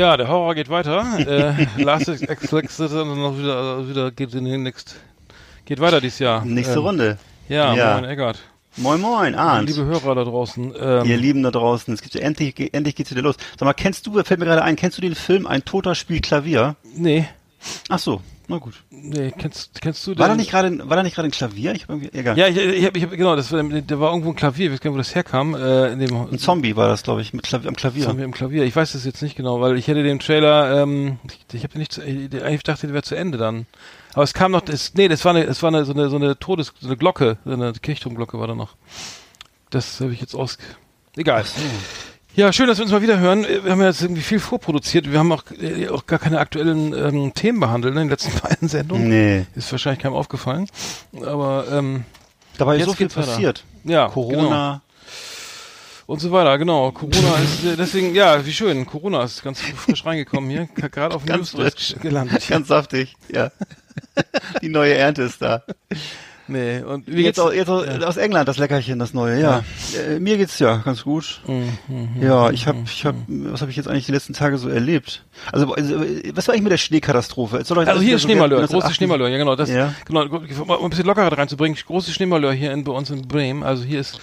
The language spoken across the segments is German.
Ja, der Horror geht weiter. äh, Last Exit noch wieder, also wieder geht in den next, geht weiter dieses Jahr. Nächste Ähm, Runde. Ja, Ja. moin Eggert. Moin Moin, Arndt. Liebe Hörer da draußen. Ähm, Ihr Lieben da draußen, es gibt endlich, endlich geht's wieder los. Sag mal, kennst du, fällt mir gerade ein, kennst du den Film Ein Toter spielt Klavier? nee, Ach so, na gut. nee, kennst, kennst du den? War da nicht gerade, war da nicht gerade ein Klavier? Ich hab irgendwie, egal. Ja, ich, ich habe, ich hab, genau, das war, der war irgendwo ein Klavier, ich weiß gar nicht, wo das herkam, äh, in dem Ein Zombie war das, glaube ich, mit Klavier, am Klavier. Wir im Klavier. Ich weiß das jetzt nicht genau, weil ich hätte den Trailer, ähm, ich, ich habe nicht, zu, ich, ich dachte, der wäre zu Ende dann. Aber es kam noch, das, nee, das war eine, das war eine, so eine, so eine Todes, so eine Glocke, so eine Kirchturmglocke war da noch. Das habe ich jetzt aus, egal. Ja, schön, dass wir uns mal wieder hören. Wir haben ja jetzt irgendwie viel vorproduziert. Wir haben auch, äh, auch gar keine aktuellen ähm, Themen behandelt ne, in den letzten beiden Sendungen. Nee, Ist wahrscheinlich keinem aufgefallen. Aber ähm, da war ja Jetzt so viel geht's weiter. passiert. ja, Corona. und so weiter, genau. Corona ist äh, deswegen, ja, wie schön. Corona ist ganz frisch reingekommen hier, gerade auf dem Newsdesk gelandet. Ganz saftig, ja. Die neue Ernte ist da. Nee, und wie Jetzt, geht's? auch, jetzt auch, aus England das Leckerchen, das neue, ja. Äh, mir geht's ja ganz gut. ja, ich habe, ich habe, was habe ich jetzt eigentlich die letzten Tage so erlebt? Also, also was war eigentlich mit der Schneekatastrophe? Also alles hier so Schneemalheur, große 1988. Schneemalheur, ja genau, das, Ja. genau, um ein bisschen Lockerheit reinzubringen, große Schneemalheur hier in, bei uns in Bremen, also hier ist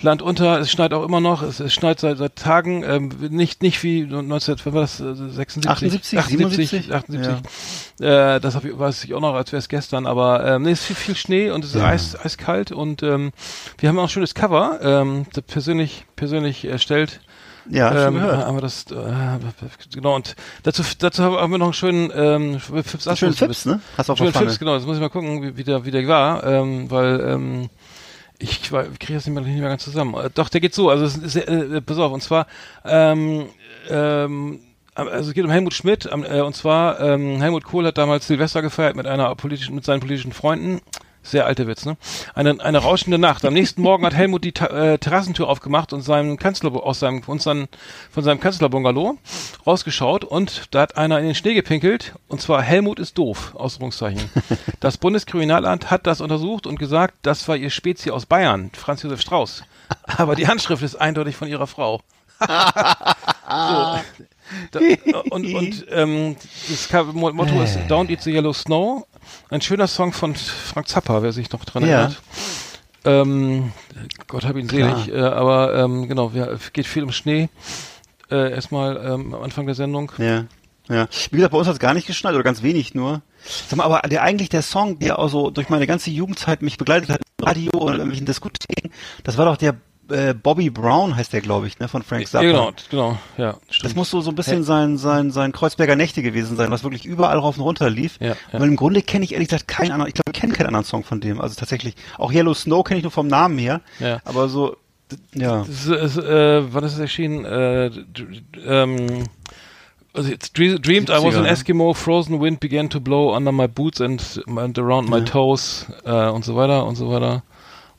Land unter, es schneit auch immer noch, es, es schneit seit, seit Tagen, ähm, nicht, nicht wie 19, wann war das, äh, 76? 78, 78, 78, Äh, das hab ich, weiß ich auch noch, als wäre es gestern, aber ähm, nee, es ist viel, viel Schnee und es ist eis, eiskalt und ähm, wir haben auch ein schönes Cover, ähm, das persönlich, persönlich erstellt, Ja, schon ähm, gehört. haben wir das, äh, genau, und dazu, dazu haben wir noch einen schönen, ähm, Fips Schönen Fips, ne? Hast du der Schönen. Fips, genau, jetzt muss ich mal gucken, wie, wie der, wie der war, ähm, weil, ähm, ich, ich kriege das nicht mehr, nicht mehr ganz zusammen. Äh, Doch, der geht so, also, ist, äh, pass auf, und zwar, ähm, ähm, also es geht um Helmut Schmidt, äh, und zwar, ähm, Helmut Kohl hat damals Silvester gefeiert mit einer politischen, mit seinen politischen Freunden. Sehr alter Witz, ne? Eine, eine rauschende Nacht. Am nächsten Morgen hat Helmut die Ta äh, Terrassentür aufgemacht und seinem Kanzler aus seinem und seinen, von seinem Kanzlerbungalow rausgeschaut und da hat einer in den Schnee gepinkelt und zwar Helmut ist doof. Ausrufungszeichen. Das Bundeskriminalamt hat das untersucht und gesagt, das war ihr Spezie aus Bayern, Franz Josef Strauß. Aber die Handschrift ist eindeutig von ihrer Frau. so. Da, und und ähm, das Motto ist Don't Eat the Yellow Snow. Ein schöner Song von Frank Zappa, wer sich noch dran Ja. erinnert. Ähm, Gott hab ihn Klar. selig. Äh, aber ähm, genau, wir, geht viel um Schnee. Äh, erstmal ähm, am Anfang der Sendung. Ja. Ja. Wie gesagt, bei uns hat es gar nicht geschneit oder ganz wenig nur. Sag mal, aber der eigentlich der Song, der auch so durch meine ganze Jugendzeit mich begleitet hat, im Radio in irgendwelchen Diskotheken, das war doch der äh, Bobby Brown heißt der, glaube ich, ne, von Frank Zappa. Genau, genau, ja, Das stimmt. muss so, so ein bisschen sein, sein, sein Kreuzberger Nächte gewesen sein, was wirklich überall rauf und runter lief. Ja, ja. Weil im Grunde kenne ich ehrlich gesagt keinen anderen, ich glaube, ich kenne keinen anderen Song von dem. Also tatsächlich, auch Yellow Snow kenne ich nur vom Namen her. Ja. Aber so, ja. Das ist, äh, wann ist es erschienen? Äh, ähm, also it's dre dreamed I was an 70er, ne? Eskimo, frozen wind began to blow under my boots and, and around my Ja. toes äh, und so weiter und so weiter.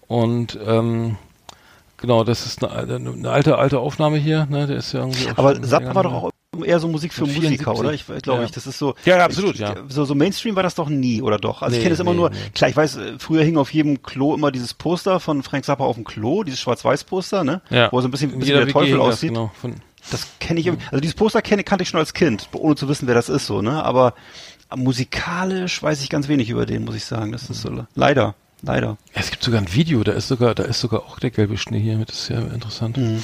Und ähm, genau, das ist eine, eine alte, alte Aufnahme hier, ne? Der ist ja irgendwie Aber länger war doch auch eher so Musik für 74. Musiker, oder? Ich glaube Ja. ich, das ist so. Ja, absolut, ich, ja. So, so Mainstream war das doch nie, oder doch? Also ich Nee, kenne es immer nee, nur, nee. klar, ich weiß, äh, früher hing auf jedem Klo immer dieses Poster von Frank Zappa auf dem Klo, dieses Schwarz-Weiß-Poster, ne? Ja. Wo er so ein bisschen, bisschen jeder wie der WG Teufel hing das, aussieht. Genau, von, Das kenne ich, irgendwie- also dieses Poster kenne, kannte ich schon als Kind, ohne zu wissen, wer das ist, so, ne? Aber musikalisch weiß ich ganz wenig über den, muss ich sagen. Das ist so, leider, leider. Es gibt sogar ein Video, da ist sogar, da ist sogar auch der gelbe Schnee hier mit, das ist ja interessant. Mhm.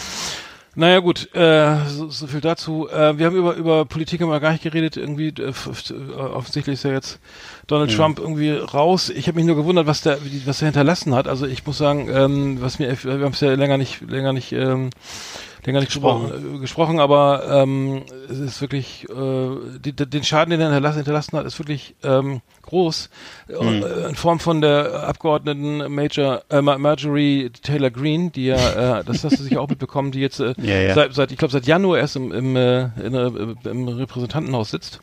Naja gut, äh, so, so viel dazu. Äh, wir haben über, über Politik haben wir gar nicht geredet, irgendwie äh, äh, offensichtlich ist ja jetzt Donald Mhm. Trump irgendwie raus. Ich habe mich nur gewundert, was der, was er hinterlassen hat. Also ich muss sagen, ähm, was mir, wir haben es ja länger nicht, länger nicht, ähm, länger nicht Gesprochen. gesprochen, äh, gesprochen aber ähm, es ist wirklich, äh, die, den Schaden, den er hinterlassen, hinterlassen hat, ist wirklich ähm, groß. Mhm. In Form von der Abgeordneten Major, äh, Ma- Marjorie Taylor Greene, die ja, äh, das hast du sicher auch mitbekommen, die jetzt äh, Ja, ja. seit, seit ich glaube seit Januar erst im, im, äh, in, äh, im Repräsentantenhaus sitzt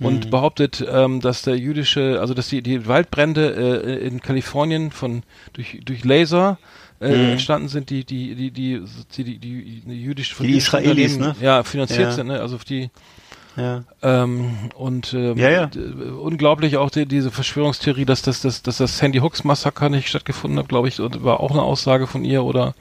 und Mhm. behauptet, ähm, dass der jüdische, also dass die, die Waldbrände äh, in Kalifornien von durch durch Laser äh, Mhm. entstanden sind, die die die die die, die, die, die jüdisch von Die Israelis, ne? Ja, finanziert Ja. sind, ne? Also auf die Ja. ähm, und ähm, Ja, ja. unglaublich auch die, diese Verschwörungstheorie, dass das, dass, dass das Sandy Hooks Massaker nicht stattgefunden hat, glaube ich, war auch eine Aussage von ihr oder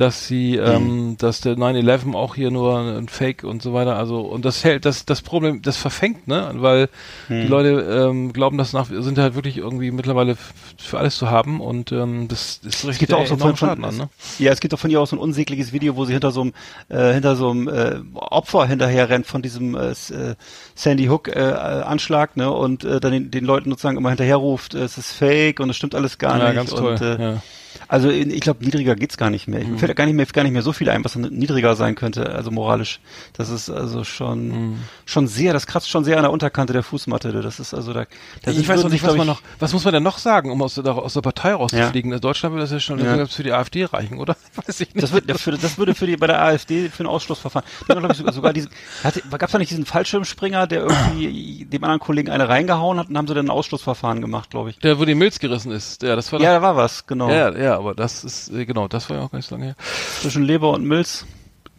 dass sie, Mhm. ähm, dass der 9-11 auch hier nur ein Fake und so weiter, also und das hält, das, das Problem, das verfängt, ne, weil Mhm. die Leute ähm, glauben, das nach, sind halt wirklich irgendwie mittlerweile für alles zu haben und ähm, das ist Es richtig gibt auch so von, Schaden an, ne? ja, es gibt auch von ihr auch so ein unsägliches Video, wo sie hinter so einem äh, hinter so einem äh, Opfer hinterher rennt von diesem äh, äh, Sandy Hook äh, äh, Anschlag, ne, und äh, dann den, den Leuten sozusagen immer hinterher ruft, äh, es ist Fake und es stimmt alles gar Ja, nicht. ganz toll, Und, äh, ja. Also ich glaube, niedriger geht's gar nicht mehr. Ich Mhm. mir fällt gar nicht mehr gar nicht mehr so viel ein, was niedriger sein könnte, also moralisch. Das ist also schon Mhm. schon sehr, das kratzt schon sehr an der Unterkante der Fußmatte. Das ist also da. da ich weiß noch nicht, was man noch, was muss man denn noch sagen, um aus der, aus der Partei rauszufliegen? In Deutschland würde das ja schon Ja. für die AfD reichen, oder? Weiß ich nicht. Das, wird, das, würde, das würde für die bei der AfD für ein Ausschlussverfahren. Die haben, glaub ich, sogar, sogar diesen, gab es da nicht diesen Fallschirmspringer, der irgendwie dem anderen Kollegen eine reingehauen hat und haben sie dann ein Ausschlussverfahren gemacht, glaube ich. der, wo die Milz gerissen ist. Ja, das war Ja, da war was, genau. ja, ja, aber das ist, äh, genau, das war ja auch gar nicht so lange her. Zwischen Leber und Milz.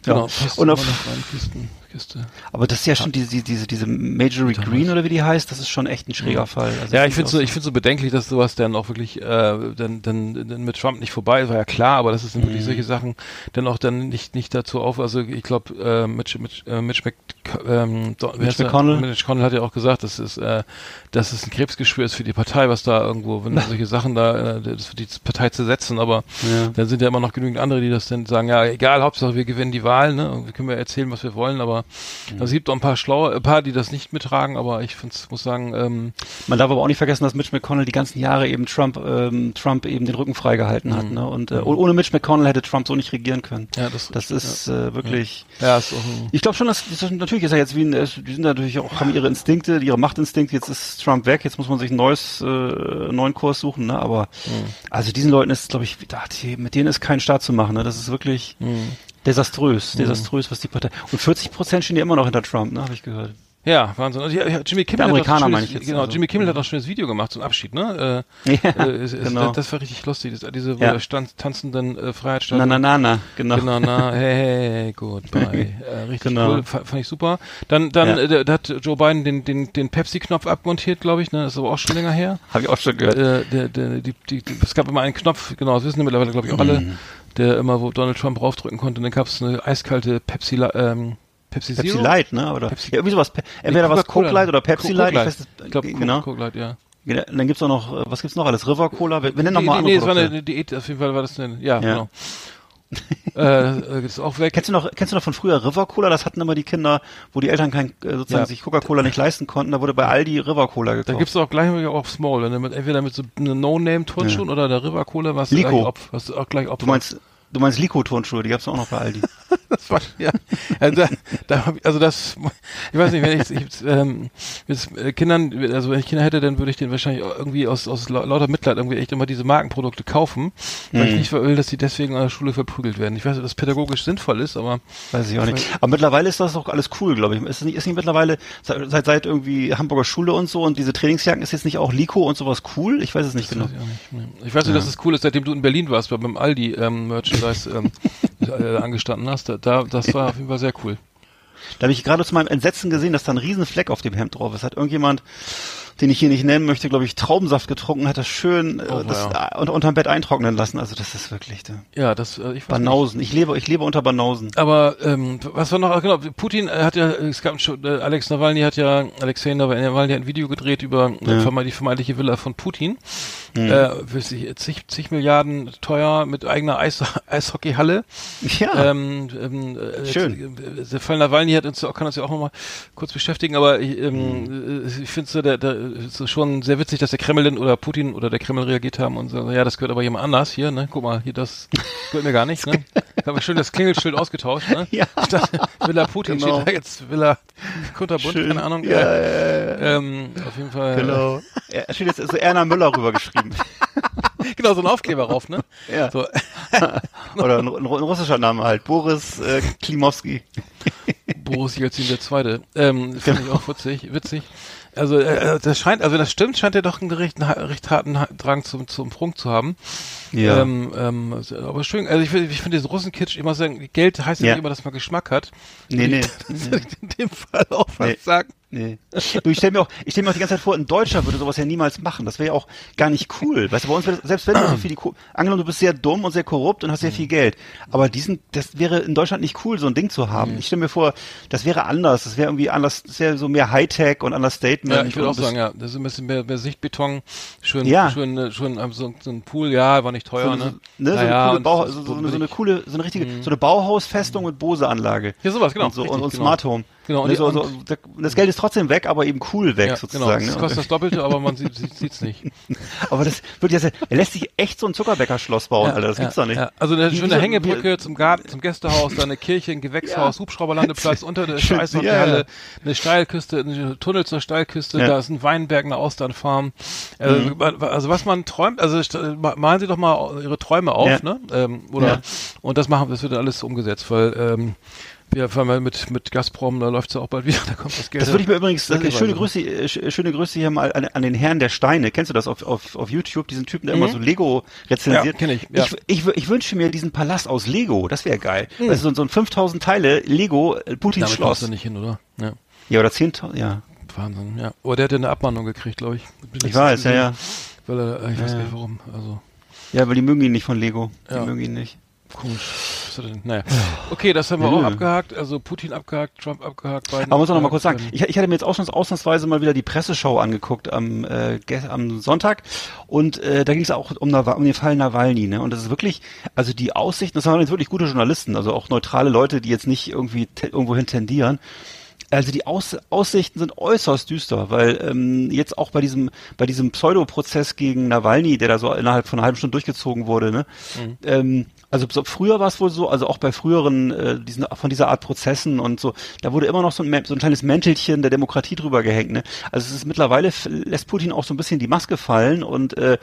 Ja. Genau, passt Und auf, noch rein, Kisten, Kiste. aber das ist ja schon diese, diese, diese Majorie Green oder wie die heißt, das ist schon echt ein schräger Fall. Also Ja, ich finde ist so, ich finde so bedenklich, dass sowas dann auch wirklich, äh, dann, dann, dann mit Trump nicht vorbei ist, war ja klar, aber das ist Mhm. wirklich solche Sachen dann auch dann nicht, nicht dazu auf, also ich glaube, äh, Mitch, Mitch, äh, Mitch, Mc, ähm, Mitch? McConnell. Mitch McConnell hat ja auch gesagt, dass es, äh, dass es ein Krebsgeschwür ist für die Partei, was da irgendwo, wenn solche Sachen da, äh, das für die Partei zu setzen, aber Ja. dann sind ja immer noch genügend andere, die das dann sagen, ja, egal, Hauptsache wir gewinnen die Wahl, ne, und wir können ja erzählen, was wir wollen, aber Mhm. es gibt auch ein paar schlaue, ein paar, die das nicht mittragen, aber ich find's, muss sagen, ähm, Man darf aber auch nicht vergessen, dass Mitch McConnell die ganzen Jahre eben Trump, ähm, Trump eben den Rücken freigehalten hat. Mhm. Ne? Und äh, oh- ohne Mitch McConnell hätte Trump so nicht regieren können. ja, das, Das ist äh, wirklich. ja, ist auch Ich glaube schon, dass, dass natürlich ist er jetzt wie ein, die sind natürlich auch haben ihre Instinkte, ihre Machtinstinkte. Jetzt ist Trump weg, jetzt muss man sich ein neues äh, neuen Kurs suchen. Ne? Aber also diesen Leuten ist, glaube ich, mit denen ist kein Staat zu machen. Ne? Das ist wirklich desaströs, desaströs, was die Partei. Und 40 Prozent stehen ja immer noch hinter Trump, ne? Habe ich gehört. Ja, Wahnsinn. Und ja, Jimmy Kimmel Der hat Amerikaner meine schönes, ich jetzt, Genau, also. Jimmy Kimmel hat auch ein schönes Video gemacht zum Abschied, ne? Äh, Ja, äh, es, es, genau. das, das war richtig lustig, das, diese Ja. ja. stand, tanzenden äh, Freiheitsstatue. Na na na na, genau. Genau, na, hey, hey, hey, goodbye. Äh, richtig Genau. cool, fa- fand ich super. Dann, dann, Ja. äh, da- hat Joe Biden den, den, den Pepsi-Knopf abmontiert, glaube ich, ne? Das ist aber auch schon länger her. Habe ich auch schon gehört. Äh, der, der, die, die, die, es gab immer einen Knopf, genau, das wissen wir mittlerweile, glaube ich, auch alle, Mhm. Der immer, wo Donald Trump raufdrücken konnte, und dann gab es eine eiskalte Pepsi, ähm, Pepsi. Pepsi Light, ne? Oder Pepsi- ja, irgendwie sowas. Pe- Entweder was Coca-Cola. Coke Light oder Pepsi Co- Light. Ich weiß, Ich glaube, genau. Coke Light, ja. Genau. Dann gibt's auch noch, was gibt's noch alles? River Cola. Wir, wir nennen noch mal nee, nee, andere es war eine Diät, auf jeden Fall war das eine, ja, Ja. genau. äh, äh, ist auch weg. Kennst du noch, kennst du noch von früher River Cola? Das hatten immer die Kinder, wo die Eltern kein, äh, sozusagen Ja. sich Coca-Cola nicht leisten konnten. Da wurde bei Aldi River Cola gekauft. Da gibt's auch gleich auch Small, wenn du mit, entweder mit so einer No-Name-Turnschuhen oder der River Cola, was Lico. gleich Opf, was auch gleich Opf. du meinst, du meinst Lico-Turnschuhe, die gab's auch noch bei Aldi. das war, ja, also, da, also das, ich weiß nicht, wenn ich, ich ähm, mit äh, Kindern, also wenn ich Kinder hätte, dann würde ich denen wahrscheinlich irgendwie aus, aus lau- lauter Mitleid irgendwie echt immer diese Markenprodukte kaufen, weil ich nicht will, dass die deswegen an der Schule verprügelt werden. Ich weiß nicht, ob das pädagogisch sinnvoll ist, aber Weiß ich auch nicht. Aber mittlerweile ist das doch alles cool, glaube ich. Ist nicht, ist nicht mittlerweile, seit, seit, irgendwie Hamburger Schule und so und diese Trainingsjacken, ist jetzt nicht auch Lico und sowas cool? Ich weiß es nicht genau. Weiß ich, nicht. Ich weiß nicht, dass es cool ist, seitdem du in Berlin warst, bei- beim Aldi ähm, Merchandise ähm, äh, angestanden hast. Da, da, das war auf jeden Fall sehr cool. Da habe ich gerade zu meinem Entsetzen gesehen, dass da ein riesen Fleck auf dem Hemd drauf ist. Hat irgendjemand, den ich hier nicht nennen möchte, glaube ich, Traubensaft getrunken, hat das schön äh, Oh, das, ja. äh, unter, unterm Bett eintrocknen lassen. Also das ist wirklich da. Ja, das, äh, ich weiß nicht. Banausen. Ich lebe, ich lebe unter Banausen. Aber ähm, was war noch? Genau, Putin äh, hat ja, es gab schon, äh, Alex Nawalny hat ja, Alexei Nawalny hat ein Video gedreht über äh, verme- die vermeintliche Villa von Putin. Äh, für sich, zig, zig Milliarden teuer mit eigener Eis, Eishockeyhalle. Ja. Ähm, ähm, äh, Schön. äh, Der Fall Nawalny hat uns, kann uns ja auch nochmal kurz beschäftigen, aber ich, ähm, äh, ich finde es so, der, der, so schon sehr witzig, dass der Kremlin oder Putin oder der Kreml reagiert haben und so, ja, das gehört aber jemand anders hier, ne? Guck mal, hier, das gehört mir gar nicht, ne? Ich habe schön das Klingelschild ausgetauscht, ne? Ja. Statt Villa Putin Genau. steht da jetzt Villa Kunterbund, Schön. keine Ahnung. Ja, äh, ähm, auf jeden Fall. Genau. Er steht jetzt so Erna Müller rübergeschrieben. Genau, so ein Aufkleber rauf, ne? Ja. So, Oder ein, ein russischer Name halt. Boris äh, Klimowski. Boris Jelzin der Zweite. Ähm, finde ich auch witzig, witzig. Also äh, das scheint, also das stimmt, scheint er doch einen recht, recht harten Ha- Drang zum, zum Prunk zu haben. Ja. Ähm, ähm, aber schön, also ich, ich finde diesen Russenkitsch immer sagen, Geld heißt ja Ja. nicht immer, dass man Geschmack hat. Nee, nee. Ich in dem Fall auch was Nee. sagen. Nee. Du, ich stelle mir auch, ich stell mir auch die ganze Zeit vor, ein Deutscher würde sowas ja niemals machen. Das wäre ja auch gar nicht cool. Weißt du, bei uns wäre das- selbst wenn du so viel angenommen, du bist sehr dumm und sehr korrupt und hast sehr viel Geld. Aber diesen, das wäre in Deutschland nicht cool, so ein Ding zu haben. Ich stelle mir vor, das wäre anders. Das wäre irgendwie anders, das wäre so mehr Hightech und Understatement. Ja, ich würde auch sagen, ja, das ist ein bisschen mehr, mehr Sichtbeton, schön, Ja. schön, schön, ähm, so, so ein Pool, ja, war nicht So, teuer, eine- ne? so, ne, so, Naja, eine Bau, so, so, eine, so coole, so eine richtige, so eine Bauhausfestung mit Bose-Anlage. Ja, sowas, genau, Und, so, richtig, und, und genau. Smart Home. Genau, und Ne, so, so, das Geld ist trotzdem weg, aber eben cool weg ja, sozusagen. Genau, es ne? kostet das Doppelte, aber man sieht, sieht's nicht. Aber das wird ja sehr, er lässt sich echt so ein Zuckerbäcker-Schloss bauen, Alter, das gibt's doch nicht. Ja. Also eine schöne Hängebrücke zum Garten, zum Gästehaus, dann eine Kirche, ein Gewächshaus, Hubschrauberlandeplatz, unter der Eishockeyhalle, ja, ja. eine Steilküste, ein Tunnel zur Steilküste, Ja. da ist ein Weinberg, eine Austernfarm. Also, Mhm. also was man träumt, also malen Sie doch mal Ihre Träume auf, Ja. ne? Ähm, oder Ja. und das machen, das wird dann alles umgesetzt, weil ähm, wir fahren mal mit mit Gazprom, da läuft's ja auch bald wieder, da kommt das Geld. Das würde ich mir übrigens, das ist Säckeweise. schöne Grüße, äh, sch- schöne Grüße hier mal an, an den Herrn der Steine. Kennst du das auf, auf, auf YouTube, diesen Typen, der immer so Lego rezensiert? Mhm. Ja, kenn ich, ja. Ich, ich, ich wünsche mir diesen Palast aus Lego, das wäre geil. Mhm. Also so, so ein 5000 Teile Lego äh, Putins Damit Schloss. du nicht hin, oder? Ja. Ja, oder 10.000, ja. Wahnsinn, ja. Aber der hat ja eine Abmahnung gekriegt, glaube ich. Ich weiß, ja, ja. Weil er, ich weiß Ja, nicht ja. warum. Also Ja, weil die mögen ihn nicht von Lego. Die Ja. mögen ihn nicht. Komisch. Naja. Okay, das haben wir Ja. auch abgehakt. Also Putin abgehakt, Trump abgehakt, Biden. Aber muss man noch mal kurz sagen, ich, ich hatte mir jetzt auch schon ausnahmsweise mal wieder die Presseschau angeguckt am, äh, am Sonntag und äh, da ging es auch um, um den Fall Nawalny, ne? Und das ist wirklich, also die Aussichten, das waren jetzt wirklich gute Journalisten, also auch neutrale Leute, die jetzt nicht irgendwie irgendwohin tendieren. Also die Aus Aussichten sind äußerst düster, weil ähm, jetzt auch bei diesem bei diesem Pseudoprozess gegen Nawalny, der da so innerhalb von einer halben Stunde durchgezogen wurde, ne? Ähm, also so, früher war es wohl so, also auch bei früheren äh, diesen von dieser Art Prozessen und so, da wurde immer noch so ein, so ein kleines Mäntelchen der Demokratie drüber gehängt. Ne? Also es ist mittlerweile lässt Putin auch so ein bisschen die Maske fallen und äh,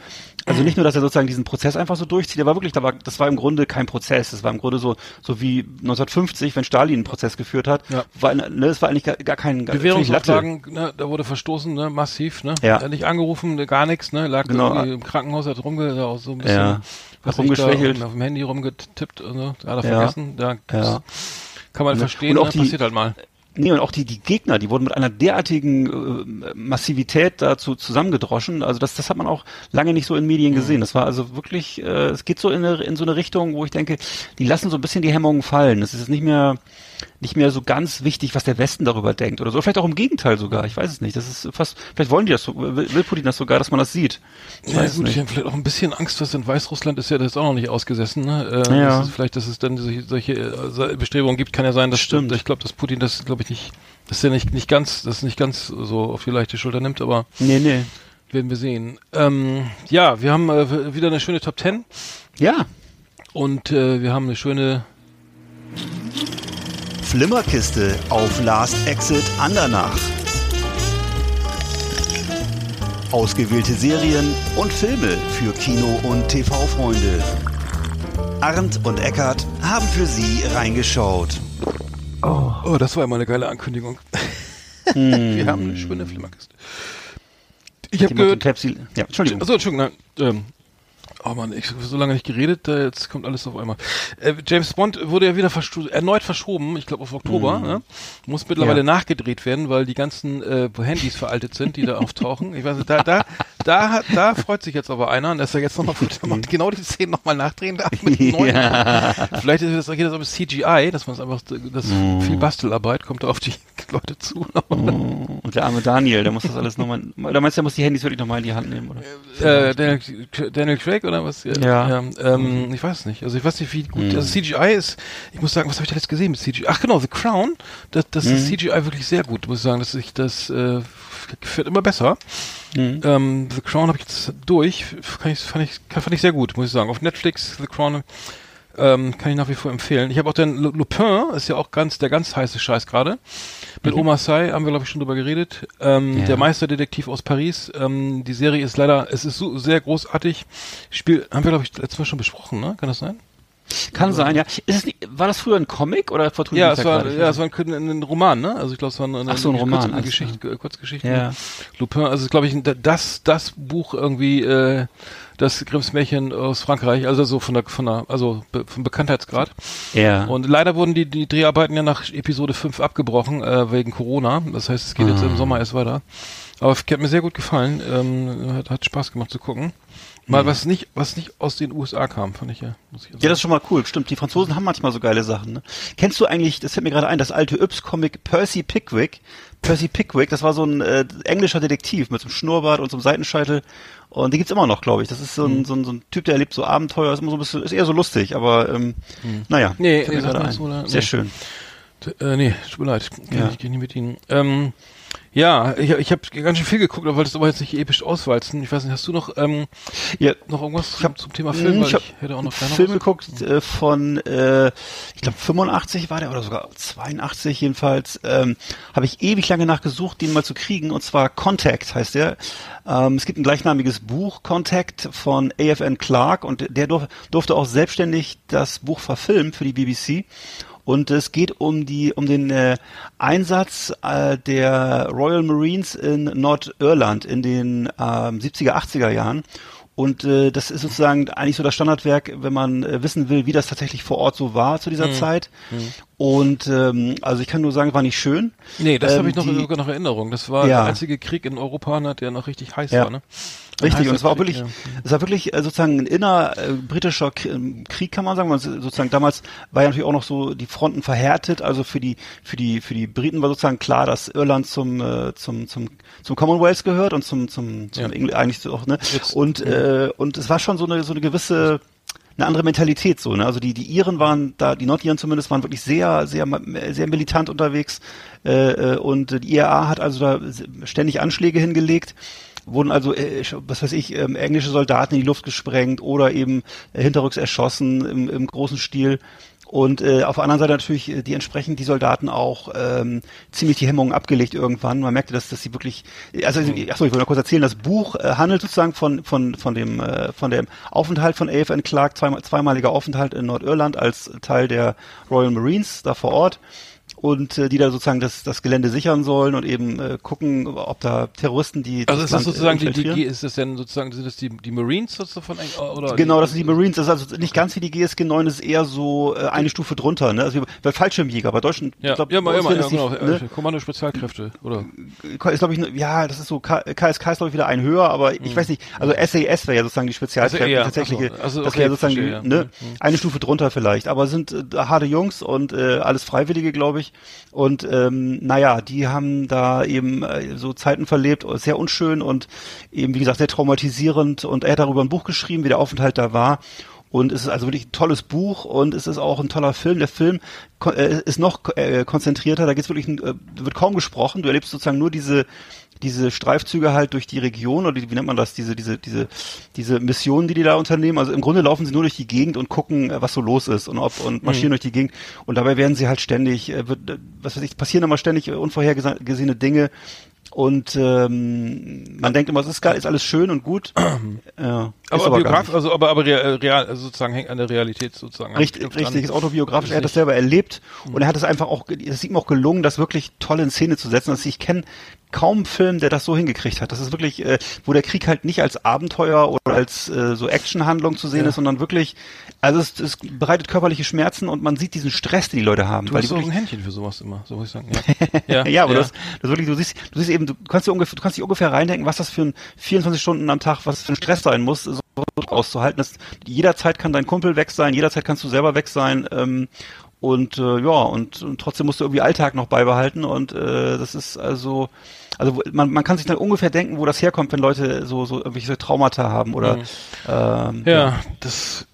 also nicht nur, dass er sozusagen diesen Prozess einfach so durchzieht, der war wirklich, da war, das war im Grunde kein Prozess, das war im Grunde so so wie 1950, wenn Stalin einen Prozess geführt hat, Ja. war ne, das war eigentlich gar, gar kein gar, Bewährungsauflagen, ne, da wurde verstoßen, ne, massiv, ne? Ja. Er hat Nicht angerufen, gar nichts, ne? Lag Genau. irgendwie im Krankenhaus, hat rumge so ein bisschen Ja. was Rumgeschwächelt. auf dem Handy rumgetippt und so. Da hat er Ja. vergessen. Da Ja. kann man Und verstehen, auch ne? die- passiert halt mal. Nee, und auch die, die Gegner, die wurden mit einer derartigen äh, Massivität dazu zusammengedroschen. Also das, das hat man auch lange nicht so in Medien gesehen. Das war also wirklich, äh, es geht so in, eine, in so eine Richtung, wo ich denke, die lassen so ein bisschen die Hemmungen fallen. Es ist nicht mehr, nicht mehr so ganz wichtig, was der Westen darüber denkt oder so. Vielleicht auch im Gegenteil sogar. Ich weiß es nicht. Das ist fast, vielleicht wollen die das so, will, Putin das sogar, dass man das sieht. Ich Ja, gut, ich nicht. habe vielleicht auch ein bisschen Angst, was in Weißrussland ist ja das ist auch noch nicht ausgesessen. Ne? Äh, Ja. ist vielleicht, dass es dann solche, solche äh, Bestrebungen gibt, kann ja sein, dass Stimmt. Ich glaube, dass Putin das, glaube ich, nicht, dass er nicht, nicht ganz, das nicht ganz so auf die leichte Schulter nimmt, aber Nee, nee. werden wir sehen. Ähm, ja, wir haben äh, wieder eine schöne Top Ten Ja. und äh, wir haben eine schöne Flimmerkiste auf Last Exit Andernach. Ausgewählte Serien und Filme für Kino- und TV-Freunde. Arndt und Eckart haben für Sie reingeschaut. Oh, das war mal eine geile Ankündigung. wir haben eine schöne Flimmerkiste. Ich habe gehört, Pepsi, ja, Entschuldigung. Achso, Entschuldigung, nein, ähm, Oh man, ich habe so lange nicht geredet, äh, jetzt kommt alles auf einmal. Äh, James Bond wurde ja wieder verscho erneut verschoben, ich glaube auf Oktober. Ne? Muss mittlerweile Ja. nachgedreht werden, weil die ganzen äh, Handys veraltet sind, die da auftauchen. Ich weiß nicht, da, da, da, da freut sich jetzt aber einer, dass er jetzt nochmal genau die Szenen nochmal nachdrehen darf mit neuen. Vielleicht ist das, geht das aber CGI, dass man es einfach, das viel Bastelarbeit kommt da auf die Leute zu. Und der arme Daniel, der muss das alles nochmal, oder meinst du, der muss die Handys wirklich nochmal in die Hand nehmen, oder? Äh, Daniel, Daniel Craig oder was? Ja. ähm, ich weiß nicht. Also ich weiß nicht, wie gut. Also CGI ist. Ich muss sagen, was habe ich da jetzt gesehen mit CGI? Ach genau, The Crown. Das, das ist CGI wirklich sehr gut. Muss ich sagen, dass ich das äh, wird immer besser. Ähm, The Crown habe ich jetzt durch. Kann ich, fand ich, fand ich sehr gut, muss ich sagen. Auf Netflix The Crown. Ähm, kann ich nach wie vor empfehlen. Ich habe auch den Lu- Lupin, ist ja auch ganz der ganz heiße Scheiß gerade. Mit Omar Sy haben wir glaube ich schon drüber geredet. Ähm, Ja. Der Meisterdetektiv aus Paris. Ähm, die Serie ist leider, es ist so sehr großartig. Spiel haben wir glaube ich letztes Mal schon besprochen, ne? Kann das sein? Kann sein, ja. Es nicht, war das früher ein Comic oder vertue Ja, es war, ja, es war ein, ein, ein Roman, ne? Also ich glaube, es war eine, eine, Ach so, ein Roman, Kurz, alles Geschichte, Kurzgeschichten. Ja. Lupin, also glaube ich, das, das Buch irgendwie, äh, das Grimms Märchen aus Frankreich, also so von der, von der, also be, vom Bekanntheitsgrad. Ja. Und leider wurden die, die Dreharbeiten ja nach Episode 5 abgebrochen, äh, wegen Corona. Das heißt, es geht jetzt Ah. im Sommer erst weiter. Aber es hat mir sehr gut gefallen. Ähm, hat, hat Spaß gemacht zu gucken. Mal was nicht, was nicht aus den USA kam, fand ich ja. Muss ich Ja, das ist schon mal cool, stimmt. Die Franzosen haben manchmal so geile Sachen. Ne? Kennst du eigentlich, das fällt mir gerade ein, das alte Yps-Comic Percy Pickwick? Percy Pickwick, das war so ein äh, englischer Detektiv mit so einem Schnurrbart und so einem Seitenscheitel. Und die gibt's immer noch, glaube ich. Das ist so Hm. ein, so, ein, so ein Typ, der erlebt so Abenteuer, ist immer so ein bisschen, ist eher so lustig, aber ähm, naja. Hm. Nee, nee, oder? Sehr Nee. schön. Äh, nee, tut mir leid. Kann Ja. ich nicht mit Ihnen. Ähm, ja, ich, ich habe ganz schön viel geguckt, aber wollte es aber jetzt nicht episch auswalzen. Ich weiß nicht, hast du noch, ähm, Ja, noch irgendwas Ich hab- zum Thema Film? Hm, ich ich, hab hätte auch noch Film geguckt äh, von, äh, ich glaube 85 war der oder sogar 82 jedenfalls. Ähm, Habe ich ewig lange nachgesucht, den mal zu kriegen. Und zwar Contact heißt der. Ähm, es gibt ein gleichnamiges Buch Contact von A.F.N. Clarke und der durf, durfte auch selbstständig das Buch verfilmen für die BBC. Und es geht um die um den äh, Einsatz äh, der Royal Marines in Nordirland in den ähm, 70er 80er Jahren. Und äh, das ist sozusagen eigentlich so das Standardwerk, wenn man äh, wissen will, wie das tatsächlich vor Ort so war zu dieser Zeit. Und ähm, also ich kann nur sagen, war nicht schön. Nee, das Ähm, habe ich noch, die- sogar noch Erinnerung. Das war Ja. der einzige Krieg in Europa, ne, der noch richtig heiß Ja. war, ne? Richtig, und es war auch wirklich, ja. es war wirklich äh, sozusagen ein inner äh, britischer ähm, Krieg, kann man sagen. Man, sozusagen damals war ja natürlich auch noch so die Fronten verhärtet. Also für die für die für die Briten war sozusagen klar, dass Irland zum äh, zum zum zum Commonwealth gehört und zum zum, zum Ja. Engl eigentlich auch ne. Jetzt- und äh, und es war schon so eine so eine gewisse eine andere Mentalität so, ne? Also die die Iren waren da, die Nordiren zumindest waren wirklich sehr sehr sehr militant unterwegs äh, äh, und die IRA hat also da ständig Anschläge hingelegt wurden also, äh, was weiß ich, ähm, englische Soldaten in die Luft gesprengt oder eben äh, hinterrücks erschossen im, im großen Stil. Und äh, auf der anderen Seite natürlich äh, die entsprechend die Soldaten auch ähm, ziemlich die Hemmungen abgelegt irgendwann. Man merkte, dass, dass sie wirklich, also achso, ich wollte mal kurz erzählen, das Buch äh, handelt sozusagen von von von dem äh, von dem Aufenthalt von AFN Clark, zweimal, zweimaliger Aufenthalt in Nordirland als Teil der Royal Marines da vor Ort und äh, die da sozusagen das, das Gelände sichern sollen und eben äh, gucken, ob da Terroristen, die Also ist das äh, sozusagen die, die, ist das denn sozusagen, sind das die, die Marines davon oder? Genau, das sind die Marines. Das ist also nicht ganz wie die GSG 9, das ist eher so äh, eine Stufe drunter. Ne? Also bei Fallschirmjäger, bei deutschen, Ja, ich glaub, ja, mal, ja, ja, genau. die, äh, Kommando Spezialkräfte, oder? ne? Ist glaube ich, ne- ja, das ist so K KSK ist glaube ich wieder ein höher, aber ich weiß nicht. Also SAS wäre ja sozusagen die Spezialkräfte, Also eher, tatsächliche. ach so, also das okay, wäre sozusagen verstehe, die, ja. ne, Mhm. eine Stufe drunter vielleicht. Aber sind äh, harte Jungs und äh, alles Freiwillige, glaube Und ähm, naja, die haben da eben äh, so Zeiten verlebt, sehr unschön und eben wie gesagt sehr traumatisierend. Und er hat darüber ein Buch geschrieben, wie der Aufenthalt da war. Und es ist also wirklich ein tolles Buch und es ist auch ein toller Film. Der Film äh, ist noch äh, konzentrierter, da geht's wirklich, äh, wird kaum gesprochen. Du erlebst sozusagen nur diese diese Streifzüge halt durch die Region oder die, wie nennt man das, diese, diese, diese, diese Missionen, die die da unternehmen. Also im Grunde laufen sie nur durch die Gegend und gucken, was so los ist und ob und marschieren durch die Gegend. Und dabei werden sie halt ständig, wird, was weiß ich, passieren immer ständig unvorhergesehene Dinge. Und ähm, man denkt immer, es ist geil, ist alles schön und gut. ja, Aber, gar Biograf, nicht. also aber aber real, real also sozusagen hängt an der Realität sozusagen. Richtig, richtig, ist autobiografisch. Er hat das selber erlebt und er hat es einfach auch, es ist ihm auch gelungen, das wirklich toll in Szene zu setzen. Also ich kenne kaum einen Film, der das so hingekriegt hat. Das ist wirklich, äh, wo der Krieg halt nicht als Abenteuer oder als äh, so Actionhandlung zu sehen ist, sondern wirklich, also es, es bereitet körperliche Schmerzen und man sieht diesen Stress, den die Leute haben. Du weil hast die so ein wirklich, Händchen für sowas immer, so muss ich sagen. ja, ja, aber Das, das wirklich, du siehst, du siehst eben, du kannst dir ungefähr, du kannst dich ungefähr reindenken, was das für ein 24 Stunden am Tag, was für ein Stress sein muss, so auszuhalten. Das, jederzeit kann dein Kumpel weg sein, jederzeit kannst du selber weg sein. Ähm, und äh, ja, und, und trotzdem musst du irgendwie Alltag noch beibehalten. Und äh, das ist also, also man, man kann sich dann ungefähr denken, wo das herkommt, wenn Leute so, so irgendwelche Traumata haben oder ähm, Ja, das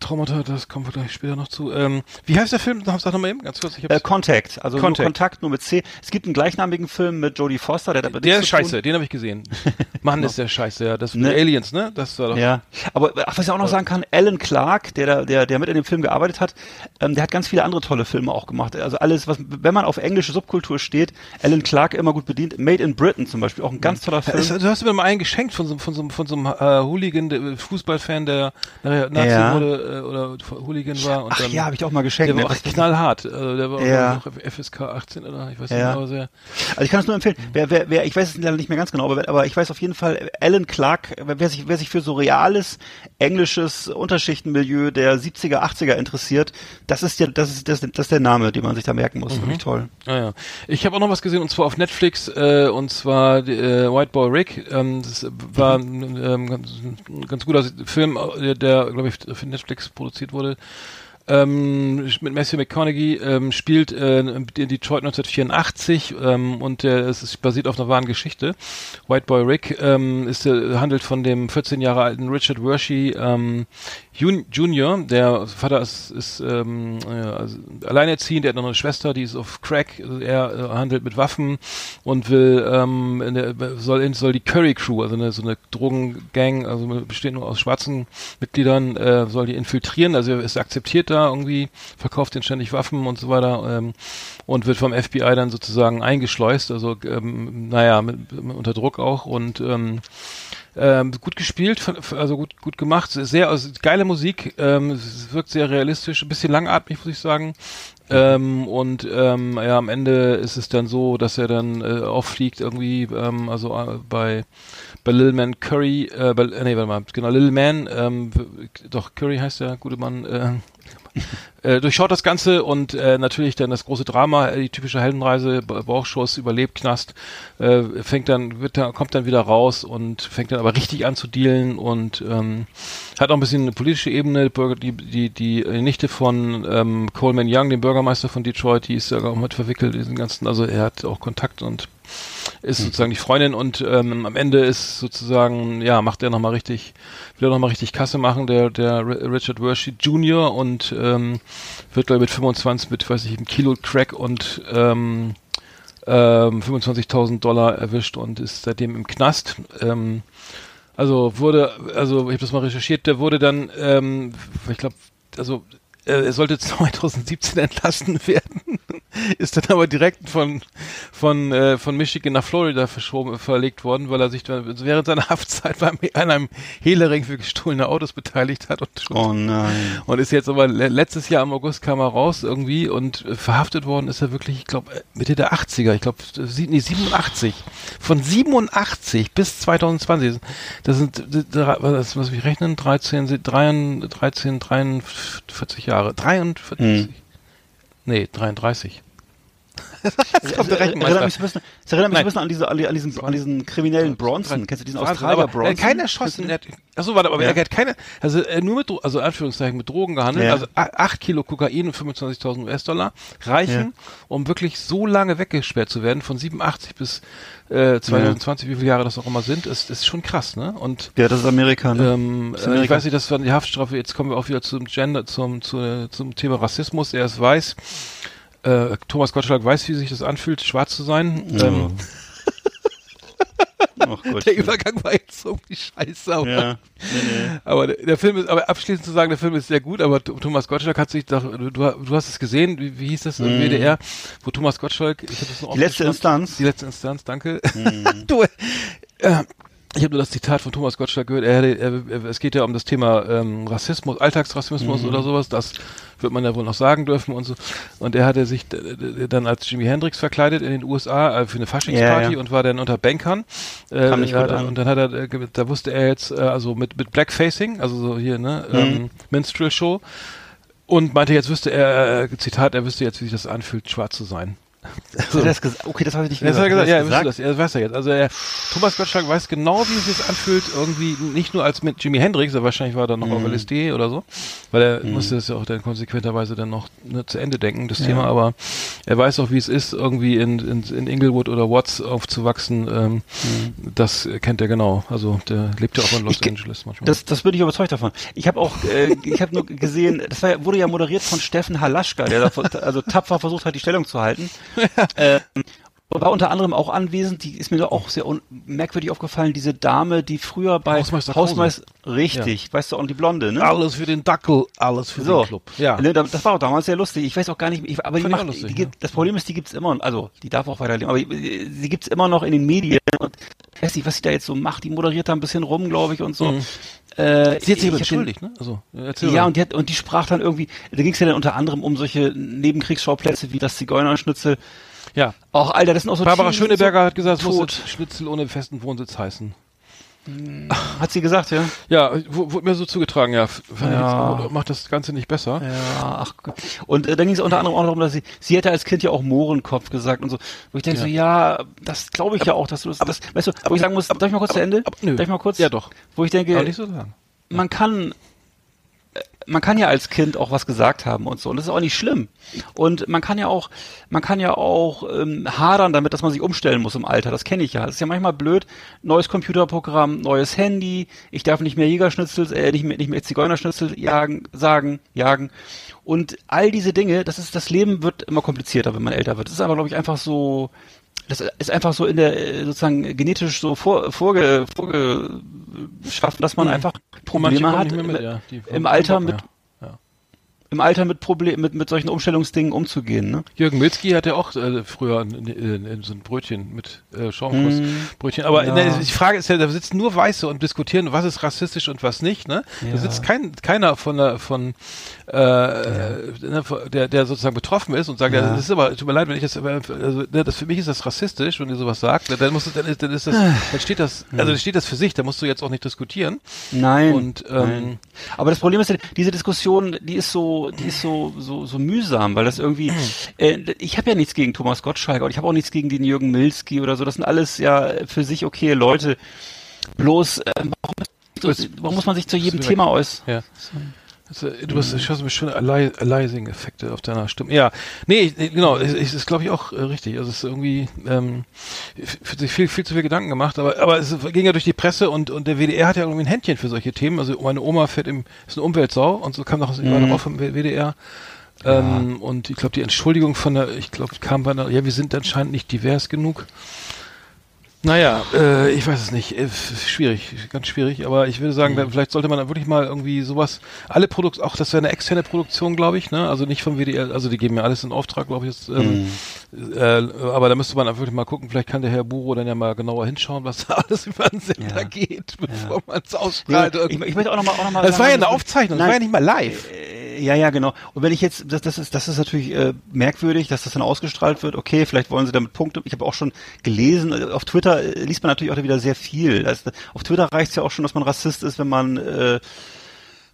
Traumata, das kommen wir gleich später noch zu. Ähm, wie heißt der Film? Sag doch mal eben, ganz kurz. Äh, Contact, also Contact. nur Kontakt, nur mit C. Es gibt einen gleichnamigen Film mit Jodie Foster, der aber der ist zu tun. scheiße, den habe ich gesehen. Mann, ist der scheiße, ja. Das Ne? Aliens, ne? Das war doch. Ja, aber ach, was ich auch noch sagen kann, Alan Clark, der da, der, der mit in dem Film gearbeitet hat, ähm, der hat ganz viele andere tolle Filme auch gemacht. Also alles, was, wenn man auf englische Subkultur steht, Alan Clark immer gut bedient. Made in Britain zum Beispiel, auch ein ganz toller Ja, es- Film. Du hast mir mal einen geschenkt von so, von so, von so einem äh, Hooligan, der, Fußballfan, der nachher Nazi Ja. wurde äh, oder Hooligan war. Und Ach dann, ja, habe ich auch mal geschenkt. Der ne? war auch Was- knallhart. Also der war Ja. auch noch FSK 18 oder ich weiß Ja. nicht, aber sehr. Also ich kann es nur empfehlen. Wer, wer, wer, ich weiß es leider nicht mehr ganz genau, aber, aber ich weiß auf jeden Fall, Alan Clark, wer sich, wer sich für so reales englisches Unterschichtenmilieu der 70er, 80er interessiert, das ist ja, das ist, das, das ist der Name, den man sich da merken muss. Wirklich toll. Ah, ja. Ich habe auch noch was gesehen und zwar auf Netflix äh, und zwar die, äh, White Boy Rick. Ähm, das war ein ähm, ganz, ein ganz guter Film, äh, der glaube ich für Netflix produziert wurde. Ähm, mit Matthew McConaughey ähm, spielt äh, in Detroit 1984 ähm, und der, es ist basiert auf einer wahren Geschichte. White Boy Rick ähm, ist, äh, handelt von dem 14 Jahre alten Richard Wershey ähm, Jun Junior. Der Vater ist, ist ähm, äh, also alleinerziehend, er hat noch eine Schwester, die ist auf Crack. Er äh, handelt mit Waffen und will ähm, in der, soll, in, soll die Curry Crew, also eine, so eine Drogengang, also besteht nur aus schwarzen Mitgliedern, äh, soll die infiltrieren. Also er ist akzeptiert da irgendwie, verkauft den ständig Waffen und so weiter ähm, und wird vom FBI dann sozusagen eingeschleust. Also ähm, naja, mit, mit, unter Druck auch und ähm, ähm, gut gespielt, also gut gut gemacht, sehr also geile Musik, ähm, es wirkt sehr realistisch, ein bisschen langatmig, muss ich sagen. Ähm, und ähm, ja, am Ende ist es dann so, dass er dann äh, auffliegt irgendwie, ähm, also äh, bei bei Lil Man Curry, äh, bei, äh, nee, warte mal, genau, Lil Man, ähm, doch Curry heißt der gute Mann, äh, äh, durchschaut das Ganze und äh, natürlich dann das große Drama, äh, die typische Heldenreise, Ba- Bauchschuss, überlebt Knast, äh, fängt dann, wird dann, kommt dann wieder raus und fängt dann aber richtig an zu dealen und ähm, hat auch ein bisschen eine politische Ebene. Die, die, die Nichte von ähm, Coleman Young, dem Bürgermeister von Detroit, die ist ja auch mit verwickelt in diesen ganzen, also er hat auch Kontakt und ist sozusagen die Freundin und ähm, am Ende ist sozusagen, ja, macht er nochmal richtig, will er nochmal richtig Kasse machen, der, der Ri- Richard Wershey Jr. und ähm, wird glaube ich mit 25, mit, weiß ich, einem Kilo Crack und ähm, ähm, 25.000 Dollar erwischt und ist seitdem im Knast. Ähm, also wurde, also ich habe das mal recherchiert, der wurde dann, ähm, ich glaube, also er sollte 2017 entlassen werden, ist dann aber direkt von von äh, von Michigan nach Florida verschoben, verlegt worden, weil er sich dann während seiner Haftzeit beim an einem Hehlerring für gestohlene Autos beteiligt hat und Oh nein. und ist jetzt aber le letztes Jahr im August kam er raus irgendwie und äh, verhaftet worden ist er wirklich, ich glaube, Mitte der 80er, ich glaube, nee, 87. Von 87 bis 2020. Das sind, äh, was, was wir rechnen, 13, se- 13, 13, 43 Jahre. 43? Hm. Nee, 33. Das kommt der Rechenmeister. erinnert mich ein bisschen, das erinnert mich ein bisschen an, diese, an diesen, an diesen kriminellen Bronson. Kennst du diesen Australier aber Bronson? Er hat keinen erschossen. Er hat, achso, warte, aber Ja. er hat keine, also äh, nur mit, also Anführungszeichen mit Drogen gehandelt, Ja. also a- 8 Kilo Kokain und 25.000 US-Dollar reichen, um wirklich so lange weggesperrt zu werden, von 87 bis äh, 2020, wie viele Jahre das auch immer sind, ist, ist schon krass, ne? Und Ja, das ist Amerika, ne? ähm, ist äh, ich Amerika. weiß nicht, das war die Haftstrafe. Jetzt kommen wir auch wieder zum Gender, zum, zu, zum Thema Rassismus. Er ist weiß. Äh, Thomas Gottschalk weiß, wie sich das anfühlt, schwarz zu sein. Ähm, Ach Gott. Der Übergang war jetzt irgendwie scheiße, aber, Ja. Nee, nee. aber der, der Film ist, aber abschließend zu sagen, der Film ist sehr gut, aber Th- Thomas Gottschalk hat sich doch, du, du hast es gesehen, wie, wie hieß das im WDR, wo Thomas Gottschalk, ich habe das noch. Die letzte. Instanz. Die letzte Instanz, danke. Mhm. du, äh, ich habe nur das Zitat von Thomas Gottschalk gehört. Er, er, er, es geht ja um das Thema ähm, Rassismus, Mhm. Alltagsrassismus oder sowas. Das wird man ja wohl noch sagen dürfen und so. Und er hatte sich d- d- dann als Jimi Hendrix verkleidet in den USA äh, für eine Faschingsparty Ja, ja. und war dann unter Bankern. Äh, Kam nicht gut an. Und dann hat er, äh, da wusste er jetzt, äh, also mit, mit Blackfacing, also so hier, ne, Mhm. ähm, Minstrel Show. Und meinte, jetzt wüsste er, äh, Zitat, er wüsste jetzt, wie sich das anfühlt, schwarz zu sein. Er das gesagt? Okay, das habe ich nicht Das hat er gehört. gesagt, ja, er wüsste das das, weiß er jetzt. Also er, Thomas Gottschalk weiß genau, wie es sich anfühlt, irgendwie nicht nur als mit Jimi Hendrix, er wahrscheinlich war er dann noch Mhm. auf LSD oder so, weil er musste das ja auch dann konsequenterweise dann noch ne, zu Ende denken, das Thema, aber er weiß auch, wie es ist, irgendwie in, in, in Inglewood oder Watts aufzuwachsen, ähm, Mhm. das kennt er genau. Also der lebt ja auch in Los Ich ge- Angeles manchmal. Das, das bin ich überzeugt davon. Ich habe auch, äh, ich habe nur gesehen, das war, ja- wurde ja moderiert von Steffen Halaschka, der da, also tapfer versucht hat, die Stellung zu halten. äh, war unter anderem auch anwesend, die ist mir doch auch sehr merkwürdig aufgefallen, diese Dame, die früher bei Hausmeister. Hausmeister, richtig, weißt du, und die Blonde, ne? alles für den Dackel, alles für So, den Club. Ja. Ne, da- das war auch damals sehr lustig. Ich weiß auch gar nicht, ich, aber die macht, lustig, die gibt, das Problem ist, die gibt's immer, also die darf auch weiterleben, aber äh, sie gibt's immer noch in den Medien und ich weiß nicht, was sie da jetzt so macht. Die moderiert da ein bisschen rum, glaube ich, und so. Mhm. Äh, Sie hat sich aber entschuldigt, ne? Also, ja, und die, hat, und die sprach dann irgendwie, da ging es ja dann unter anderem um solche Nebenkriegsschauplätze wie das Zigeunerschnitzel. ja. Auch, Alter, das sind auch so Barbara Schöneberger hat gesagt, es muss Schnitzel ohne festen Wohnsitz heißen. Hat sie gesagt, ja? Ja, wurde mir so zugetragen, ja. Ja. Macht das Ganze nicht besser. Ja, ach Gott. Und äh, dann ging es unter anderem auch darum, dass sie, sie hätte als Kind ja auch Mohrenkopf gesagt und so. Wo ich denke so, ja, das glaube ich ja auch, dass du das, das weißt du, wo ich sagen muss, darf ich mal kurz zu Ende? aber- nö. Darf ich mal kurz? Ja, doch. Wo ich denke, Aber nicht so man kann man kann ja als Kind auch was gesagt haben und so und das ist auch nicht schlimm. Und man kann ja auch man kann ja auch ähm, hadern damit dass man sich umstellen muss im Alter das kenne ich ja. Das ist ja manchmal blöd neues Computerprogramm neues Handy ich darf nicht mehr Jägerschnitzel äh, nicht mehr nicht mehr Zigeunerschnitzel jagen sagen jagen. Und all diese Dinge das ist das Leben wird immer komplizierter wenn man älter wird. Das ist aber glaube ich einfach so das ist einfach so in der äh, sozusagen genetisch so vor, vorge, vorgeschaffen, dass man einfach Manche Probleme hat mit, im- ja. Im Alter mit. Im Alter mit Problem mit mit solchen Umstellungsdingen umzugehen. Ne? Jürgen Milzki hat ja auch äh, früher in, in, in so ein Brötchen mit äh, Schaumkussbrötchen. Aber Ja. ne, die Frage ist ja, da sitzen nur Weiße und diskutieren, was ist rassistisch und was nicht. Ne? Ja. Da sitzt kein, keiner von der, von äh, ne, von- der, der sozusagen betroffen ist und sagt, ja. Ja. das ist aber, tut mir leid, wenn ich das, also, ne, das für mich ist das rassistisch, wenn ihr sowas sagt, ne, dann muss dann ist, dann ist das, dann steht das, also steht das für sich, da musst du jetzt auch nicht diskutieren. Nein. Und, ähm, nein. Aber das Problem ist, ja, diese Diskussion, die ist so, die ist so so so mühsam, weil das irgendwie. äh, ich habe ja nichts gegen Thomas Gottschalk und ich habe auch nichts gegen den Jürgen Milski oder so. Das sind alles ja für sich okay Leute. Bloß, äh, warum, warum muss man sich zu jedem Thema äußern? Ja. Also, du hast, ich hast schöne Ali- Aliasing-Effekte auf deiner Stimme. Ja, nee, ich- genau, es es ist, glaube ich, auch äh, richtig. Also es ist irgendwie ähm, sich viel, viel zu viel Gedanken gemacht, aber, aber es ging ja durch die Presse und, und der WDR hat ja irgendwie ein Händchen für solche Themen. Also meine Oma fährt im, ist eine Umweltsau und so kam noch, ich war Mhm. noch auch vom WDR. Ähm, Und ich glaube, die Entschuldigung von der, ich glaube, kam bei der, ja, wir sind anscheinend nicht divers genug. Naja, äh, ich weiß es nicht. F- schwierig, ganz schwierig. Aber ich würde sagen, da, vielleicht sollte man dann wirklich mal irgendwie sowas, alle Produkt, auch das wäre eine externe Produktion, glaube ich, ne? Also nicht vom WDR, also die geben ja alles in Auftrag, glaube ich. Jetzt, ähm, äh, aber da müsste man dann wirklich mal gucken. Vielleicht kann der Herr Buro dann ja mal genauer hinschauen, was da alles über den Sender Ja. geht, bevor man es Ja, ausstrahlt. ich, ich möchte auch nochmal auch noch mal das war ja sagen, eine Aufzeichnung, das Nein. war ja nicht mal live. Äh, Ja, ja, genau. Und wenn ich jetzt, das, das ist, das ist natürlich äh, merkwürdig, dass das dann ausgestrahlt wird. Okay, vielleicht wollen sie damit Punkte. Ich habe auch schon gelesen, äh, auf Twitter äh, liest man natürlich auch wieder sehr viel. Das, auf Twitter reicht es ja auch schon, dass man Rassist ist, wenn man äh,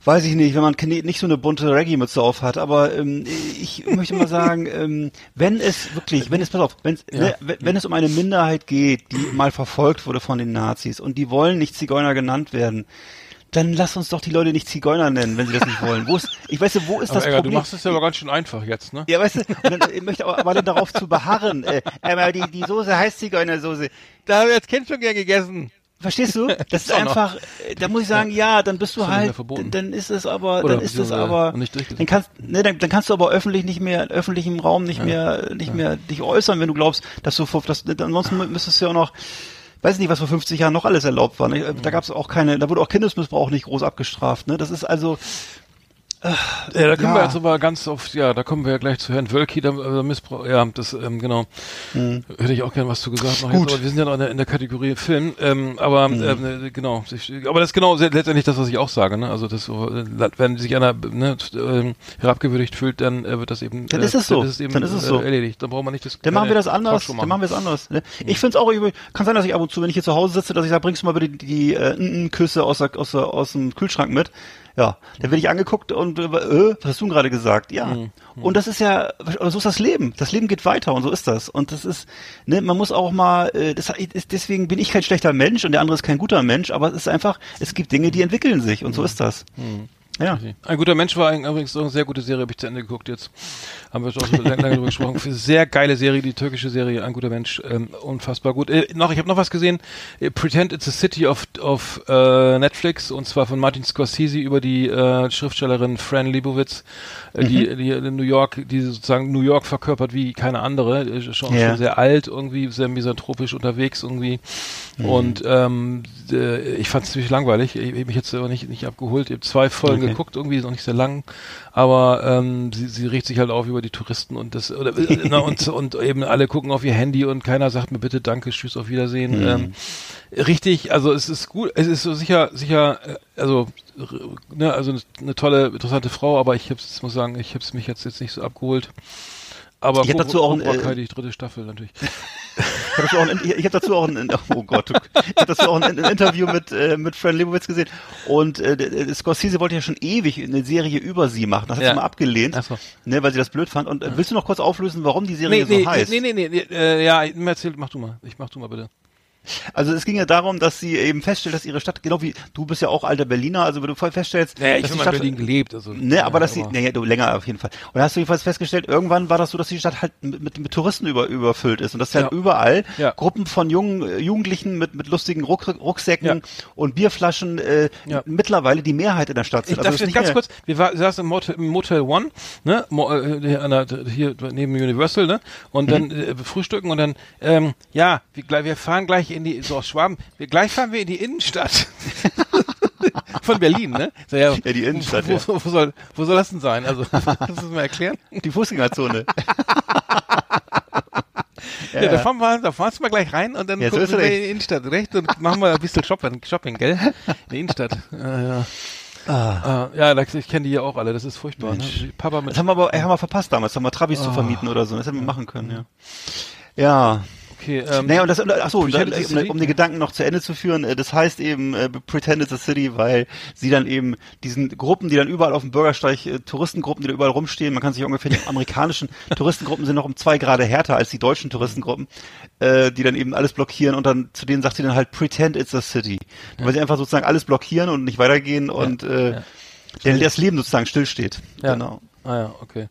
weiß ich nicht, wenn man nicht so eine bunte Reggae-Mütze auf hat, aber ähm, ich möchte mal sagen, ähm, wenn es wirklich, wenn es, pass auf, wenn's, ne, wenn wenn es um eine Minderheit geht, die mal verfolgt wurde von den Nazis und die wollen nicht Zigeuner genannt werden, dann lass uns doch die Leute nicht Zigeuner nennen, wenn sie das nicht wollen. Wo ist, ich weiß wo ist Aber das Egger, du Problem? machst es ja aber ganz schön einfach jetzt, ne? ja, weißt du, und dann, ich möchte aber, aber dann darauf zu beharren, äh, aber die, die Soße heißt Zigeunersoße. Da habe ich als Kind schon gern gegessen. Verstehst du? Das ist einfach, äh, da muss ich sagen, ja, dann bist du halt, dann ist es aber, dann ist es aber, dann kannst, ne, dann, dann kannst du aber öffentlich nicht mehr, in öffentlichem Raum nicht mehr, nicht mehr dich äußern, wenn du glaubst, dass du, vor- dass, ansonsten müsstest du ja auch noch, weiß nicht, was vor 50 Jahren noch alles erlaubt war. Ne? Da gab es auch keine, da wurde auch Kindesmissbrauch nicht groß abgestraft. Ne? Das ist also, Ja, da kommen Ja. wir jetzt aber ganz auf, ja, da kommen wir ja gleich zu Herrn Wölki, da, äh, Missbrauch, ja, das, ähm, genau. Hätte ich auch gern was zu gesagt noch Hm. Gut. Hm. jetzt, aber wir sind ja noch in der, in der Kategorie Film, ähm, aber, ähm, äh, genau, ich, aber das ist genau letztendlich das, was ich auch sage, ne, also das, äh, wenn sich einer, ne, ähm, herabgewürdigt fühlt, dann äh, wird das eben, Dann äh, ist es so. Dann ist es eben Dann ist es so. Erledigt, dann braucht man nicht das, Dann machen wir das anders. Talkshow Dann machen wir es anders. Ne? Ich finde es auch. Kann sein, dass ich ab und zu, wenn ich hier zu Hause sitze, dass ich sage, bringst du mal bitte die, die äh, N- N- Küsse aus, der, aus, der, aus dem Kühlschrank mit. Ja, dann werde ich angeguckt und äh, äh, was hast du gerade gesagt? Ja. Mhm. Und das ist ja, so ist das Leben. Das Leben geht weiter und so ist das. Und das ist, ne, man muss auch mal, äh, das ist, deswegen bin ich kein schlechter Mensch und der andere ist kein guter Mensch, aber es ist einfach, es gibt Dinge, die entwickeln sich und so Mhm. ist das. Ja. Ein guter Mensch war übrigens auch eine sehr gute Serie, habe ich zu Ende geguckt jetzt. Haben wir schon lange, lange drüber gesprochen. Sehr geile Serie, die türkische Serie, ein guter Mensch, ähm, unfassbar gut. Äh, noch, ich habe noch was gesehen. Äh, Pretend It's a City auf, auf äh, Netflix und zwar von Martin Scorsese über die äh, Schriftstellerin Fran Lebowitz, äh, die, die in New York, die sozusagen New York verkörpert wie keine andere, äh, schon, Ja. schon sehr alt, irgendwie sehr misanthropisch unterwegs irgendwie. Und ähm, äh, ich fand es ziemlich langweilig. Ich, ich mich jetzt aber nicht, nicht abgeholt. Ich habe zwei Folgen Okay. Geguckt, irgendwie ist noch nicht sehr lang, aber ähm, sie, sie regt sich halt auf über die Touristen und das oder, äh, na, und, und eben alle gucken auf ihr Handy und keiner sagt mir bitte Danke, Tschüss, auf Wiedersehen. Mhm. Ähm, richtig, also es ist gut, es ist so sicher, sicher, äh, also ne, also eine, eine tolle, interessante Frau, aber ich hab's, muss sagen, ich hab's mich jetzt jetzt nicht so abgeholt. Aber Ich hab dazu auch Cobra äh, Kai, die dritte Staffel natürlich. Ich habe dazu auch ein, ich hab dazu auch ein, oh Gott, ich habe dazu auch ein, ein Interview mit äh, mit Fran Lebowitz gesehen und äh, Scorsese wollte ja schon ewig eine Serie über sie machen, das hat Ja. sie mal abgelehnt, so. ne, weil sie das blöd fand. Und äh, willst du noch kurz auflösen, warum die Serie so heißt? nee, nee, nee, nee, äh, ja, erzähl, mach du mal. Ich mach du mal bitte. Also es ging ja darum, dass sie eben feststellt, dass ihre Stadt, genau wie du bist ja auch alter Berliner, also wenn du voll feststellst, Naja, ich dass habe die in Stadt, Berlin gelebt, also. Ne, aber dass sie, naja, du länger auf jeden Fall. Und da hast du jedenfalls festgestellt, irgendwann war das so, dass die Stadt halt mit, mit, mit Touristen über, überfüllt ist und dass halt Ja. überall Ja. Gruppen von jungen äh, Jugendlichen mit, mit lustigen Ruck, Rucksäcken Ja. und Bierflaschen äh, mittlerweile die Mehrheit in der Stadt sind. Ich darf jetzt nicht ganz kurz, wir war, saßen im Motel, im Motel One, ne, Mo, äh, hier, neben Universal, ne, und dann äh, frühstücken und dann, ähm, ja, wir, wir fahren gleich in die, so aus Schwaben, wir, gleich fahren wir in die Innenstadt. Von Berlin, ne? So, ja, Ja, die Innenstadt, Wo, ja. wo, wo, soll, wo soll das denn sein? Also, kannst du das mal erklären? Die Fußgängerzone. Ja, da fahren wir, da fahren wir gleich rein und dann Ja, so gucken ist wir in die Innenstadt recht und machen wir ein bisschen Shopping, Shopping gell? In der Innenstadt. Ja, ja. Ah. ja, da- ich kenne die ja auch alle, das ist furchtbar. Ne? Papa mit Das haben wir aber haben wir verpasst damals, haben wir Trabis Ah. zu vermieten oder so. Das hätten wir machen können, ja. Ja. Okay, ähm, Naja, und das, achso, um, City? um den Gedanken noch zu Ende zu führen, äh, das heißt eben äh, Pretend It's a City, weil sie dann eben diesen Gruppen, die dann überall auf dem Bürgersteig, äh, Touristengruppen, die da überall rumstehen, man kann sich ungefähr, die amerikanischen Touristengruppen sind noch um zwei Grade härter als die deutschen Touristengruppen, äh, die dann eben alles blockieren und dann zu denen sagt sie dann halt Pretend It's a City. Weil sie einfach sozusagen alles blockieren und nicht weitergehen und äh, ja. der, das Leben sozusagen stillsteht. Ja. Genau. Ah ja, okay.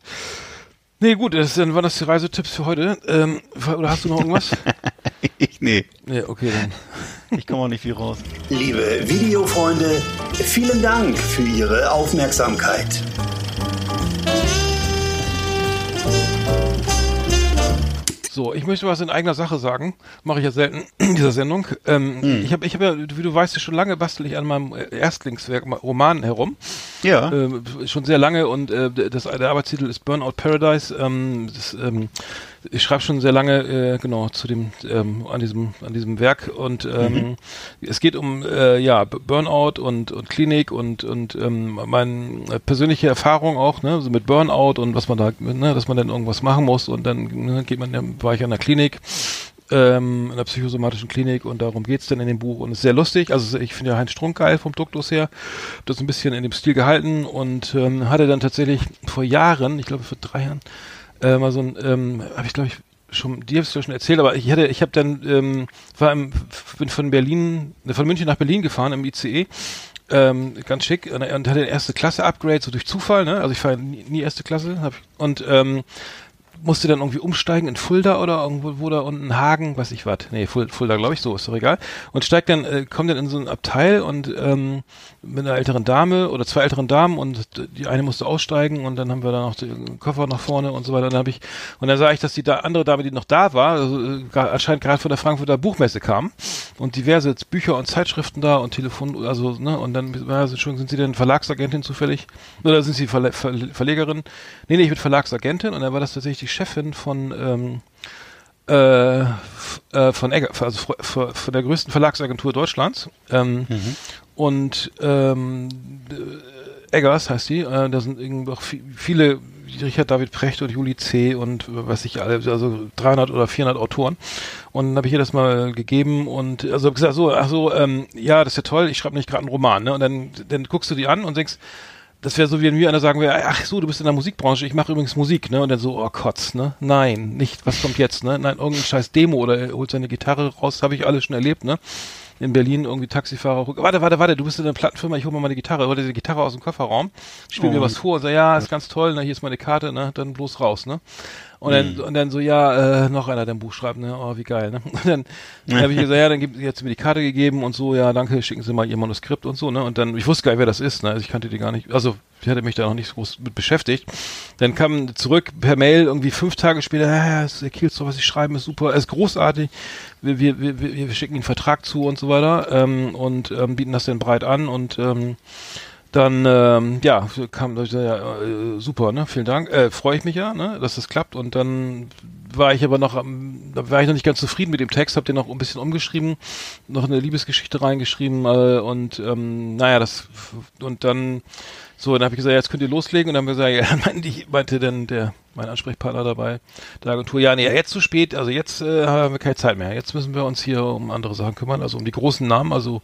Nee, gut, das, dann waren das die Reisetipps für heute. Ähm, oder hast du noch irgendwas? Ich, nee, nee, okay, dann. ich komme auch nicht viel raus. Liebe Videofreunde, vielen Dank für Ihre Aufmerksamkeit. So, ich möchte was in eigener Sache sagen. Mache ich ja selten in dieser Sendung. Ähm, Hm. Ich habe, ich hab ja, wie du weißt, schon lange bastel ich an meinem äh, Erstlingswerk, ma- Roman herum. Ja. Ähm, schon sehr lange und äh, das, der Arbeitstitel ist Burnout Paradise. Ähm, das, ähm, ich schreibe schon sehr lange äh, genau zu dem ähm, an diesem an diesem Werk und ähm, es geht um äh, ja Burnout und und Klinik und und ähm, meine persönliche Erfahrung auch ne so mit Burnout und was man da ne dass man dann irgendwas machen muss und dann ne, geht man war ich an der Klinik ähm, in der psychosomatischen Klinik und darum geht's dann in dem Buch und ist sehr lustig. Also ich finde ja Heinz Strunk geil vom Duktus her. Hab das ein bisschen in dem Stil gehalten und ähm, hatte dann tatsächlich vor Jahren, ich glaube vor drei Jahren, äh, mal so ein, ähm, habe ich glaube ich schon, die habe ich schon erzählt, aber ich hatte, ich habe dann, ähm, war im, bin von Berlin, ne, von München nach Berlin gefahren im ICE. Ähm, ganz schick und, und hatte erste Klasse Upgrade so durch Zufall, ne? Also ich fahre nie, nie erste Klasse hab, und ähm, musste dann irgendwie umsteigen in Fulda oder irgendwo wo da unten Hagen, weiß ich was. Nee, Ful- Fulda, glaube ich, so, ist doch egal. Und steigt dann, äh, kommt dann in so ein Abteil und ähm, mit einer älteren Dame oder zwei älteren Damen und die eine musste aussteigen und dann haben wir da noch den Koffer nach vorne und so weiter. Und dann habe ich und dann sah ich, dass die da andere Dame, die noch da war, also, äh, anscheinend gerade von der Frankfurter Buchmesse kam und diverse Bücher und Zeitschriften da und Telefon, also ne und dann ja, sind schon sind Sie denn Verlagsagentin zufällig oder sind Sie Verle Ver Verlegerin? Nee, nee, ich bin Verlagsagentin und dann war das tatsächlich die Chefin von ähm, äh, äh, von Egger, also von der größten Verlagsagentur Deutschlands. Ähm, Und ähm, äh, Eggers heißt die. Äh, da sind irgendwie auch vi- viele, Richard David Precht und Juli C. und äh, was ich alle, also 300 oder 400 Autoren. Und dann habe ich ihr das mal gegeben und also hab gesagt, so, ach so, ähm, ja, das ist ja toll, ich schreibe nicht gerade einen Roman. Ne? Und dann, dann guckst du die an und denkst, das wäre so, wie wenn mir einer sagen wäre, ach so, du bist in der Musikbranche, ich mache übrigens Musik, ne? Und dann so, oh Kotz, ne? Nein, nicht, was kommt jetzt, ne? Nein, irgendein scheiß Demo oder er holt seine Gitarre raus, habe ich alles schon erlebt, ne? In Berlin irgendwie Taxifahrer, warte, warte, warte, du bist in der Plattenfirma, ich hol mal meine Gitarre, hol dir die Gitarre aus dem Kofferraum, spiel mir was vor und sag, ja, ist ganz toll, ne, hier ist meine Karte, ne, dann bloß raus, ne? Und dann, und dann so, ja, äh, noch einer, der ein Buch schreibt, ne, oh, wie geil, ne? Und dann, dann habe ich gesagt, ja, dann gibt jetzt mir die Karte gegeben und so, ja, danke, schicken Sie mal Ihr Manuskript und so, ne? Und dann, ich wusste gar nicht, wer das ist, ne? Also ich kannte die gar nicht, also ich hatte mich da noch nicht so groß mit beschäftigt. Dann kam zurück per Mail irgendwie fünf Tage später, ja, ja, ist der Kielstro, was ich schreiben, ist super, ist großartig. Wir, wir, wir, wir wir schicken Ihnen einen Vertrag zu und so weiter ähm, und ähm, bieten das dann breit an und ähm, dann ähm, ja kam ja äh, super ne? Vielen Dank. Äh, freue ich mich ja ne dass das klappt. Und dann war ich aber noch da war ich noch nicht ganz zufrieden mit dem Text habe den noch ein bisschen umgeschrieben noch eine Liebesgeschichte reingeschrieben äh, und ähm, naja das und dann so dann habe ich gesagt jetzt könnt ihr loslegen. Und dann haben wir gesagt ja meinte, ich, meinte dann der mein Ansprechpartner dabei der Agentur ja nee jetzt zu spät. Also jetzt äh, haben wir keine Zeit mehr. Jetzt müssen wir uns hier um andere Sachen kümmern also um die großen Namen also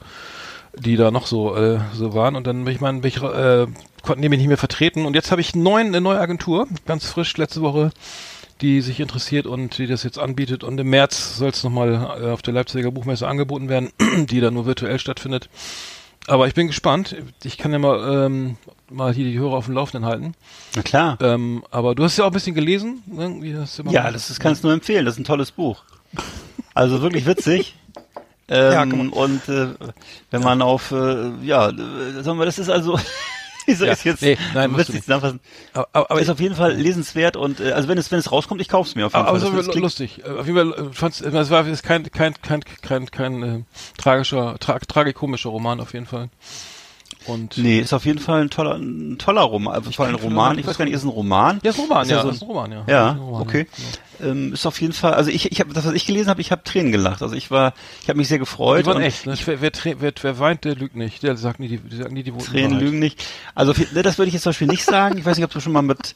die da noch so äh, so waren und dann bin ich mal bin ich, äh, konnten die mich nicht mehr vertreten und jetzt habe ich neuen, eine neue Agentur ganz frisch letzte Woche die sich interessiert und die das jetzt anbietet und im März soll es nochmal äh, auf der Leipziger Buchmesse angeboten werden die dann nur virtuell stattfindet aber ich bin gespannt ich kann ja mal ähm, mal hier die Hörer auf dem Laufenden halten Na klar. ähm, aber du hast ja auch ein bisschen gelesen ne? Wie hast du immer Ja, das ist, kann es nur empfehlen. Das ist ein tolles Buch. Also wirklich witzig. Ähm, Ja, man- und äh, wenn man auf, äh, ja, äh, sagen wir, das ist also, wie soll Ja, ich es jetzt nee, nein, musst du nicht. zusammenfassen? aber, aber, aber ist auf jeden Fall lesenswert und äh, also wenn es wenn es rauskommt, ich kauf's mir auf jeden Aber, aber Fall. es Das- lustig. Äh, Auf jeden Fall, äh, fand's, es war es ist kein, kein, kein, kein, kein äh, tragischer, tra tragikomischer Roman auf jeden Fall. Und Nee, ist auf jeden Fall ein toller, ein toller Roman. Also vor allem ein Roman. Ich weiß gar nicht, ist es ein Roman? ja, ist ein Roman, Ist ja, so ist ein Roman, ja. Ja, ein Roman, okay. Ja. Ähm, ist auf jeden Fall, also ich, ich habe das, was ich gelesen habe, ich habe Tränen gelacht. Also ich war, ich habe mich sehr gefreut. Die waren echt, ne? Wer, wer, trä- wer, wer weint, der lügt nicht. Der sagt nie die, die sagen nie die Tränen lügen nicht. Also viel- ne, das würde ich jetzt zum Beispiel nicht sagen. Ich weiß nicht, ob du schon mal mit,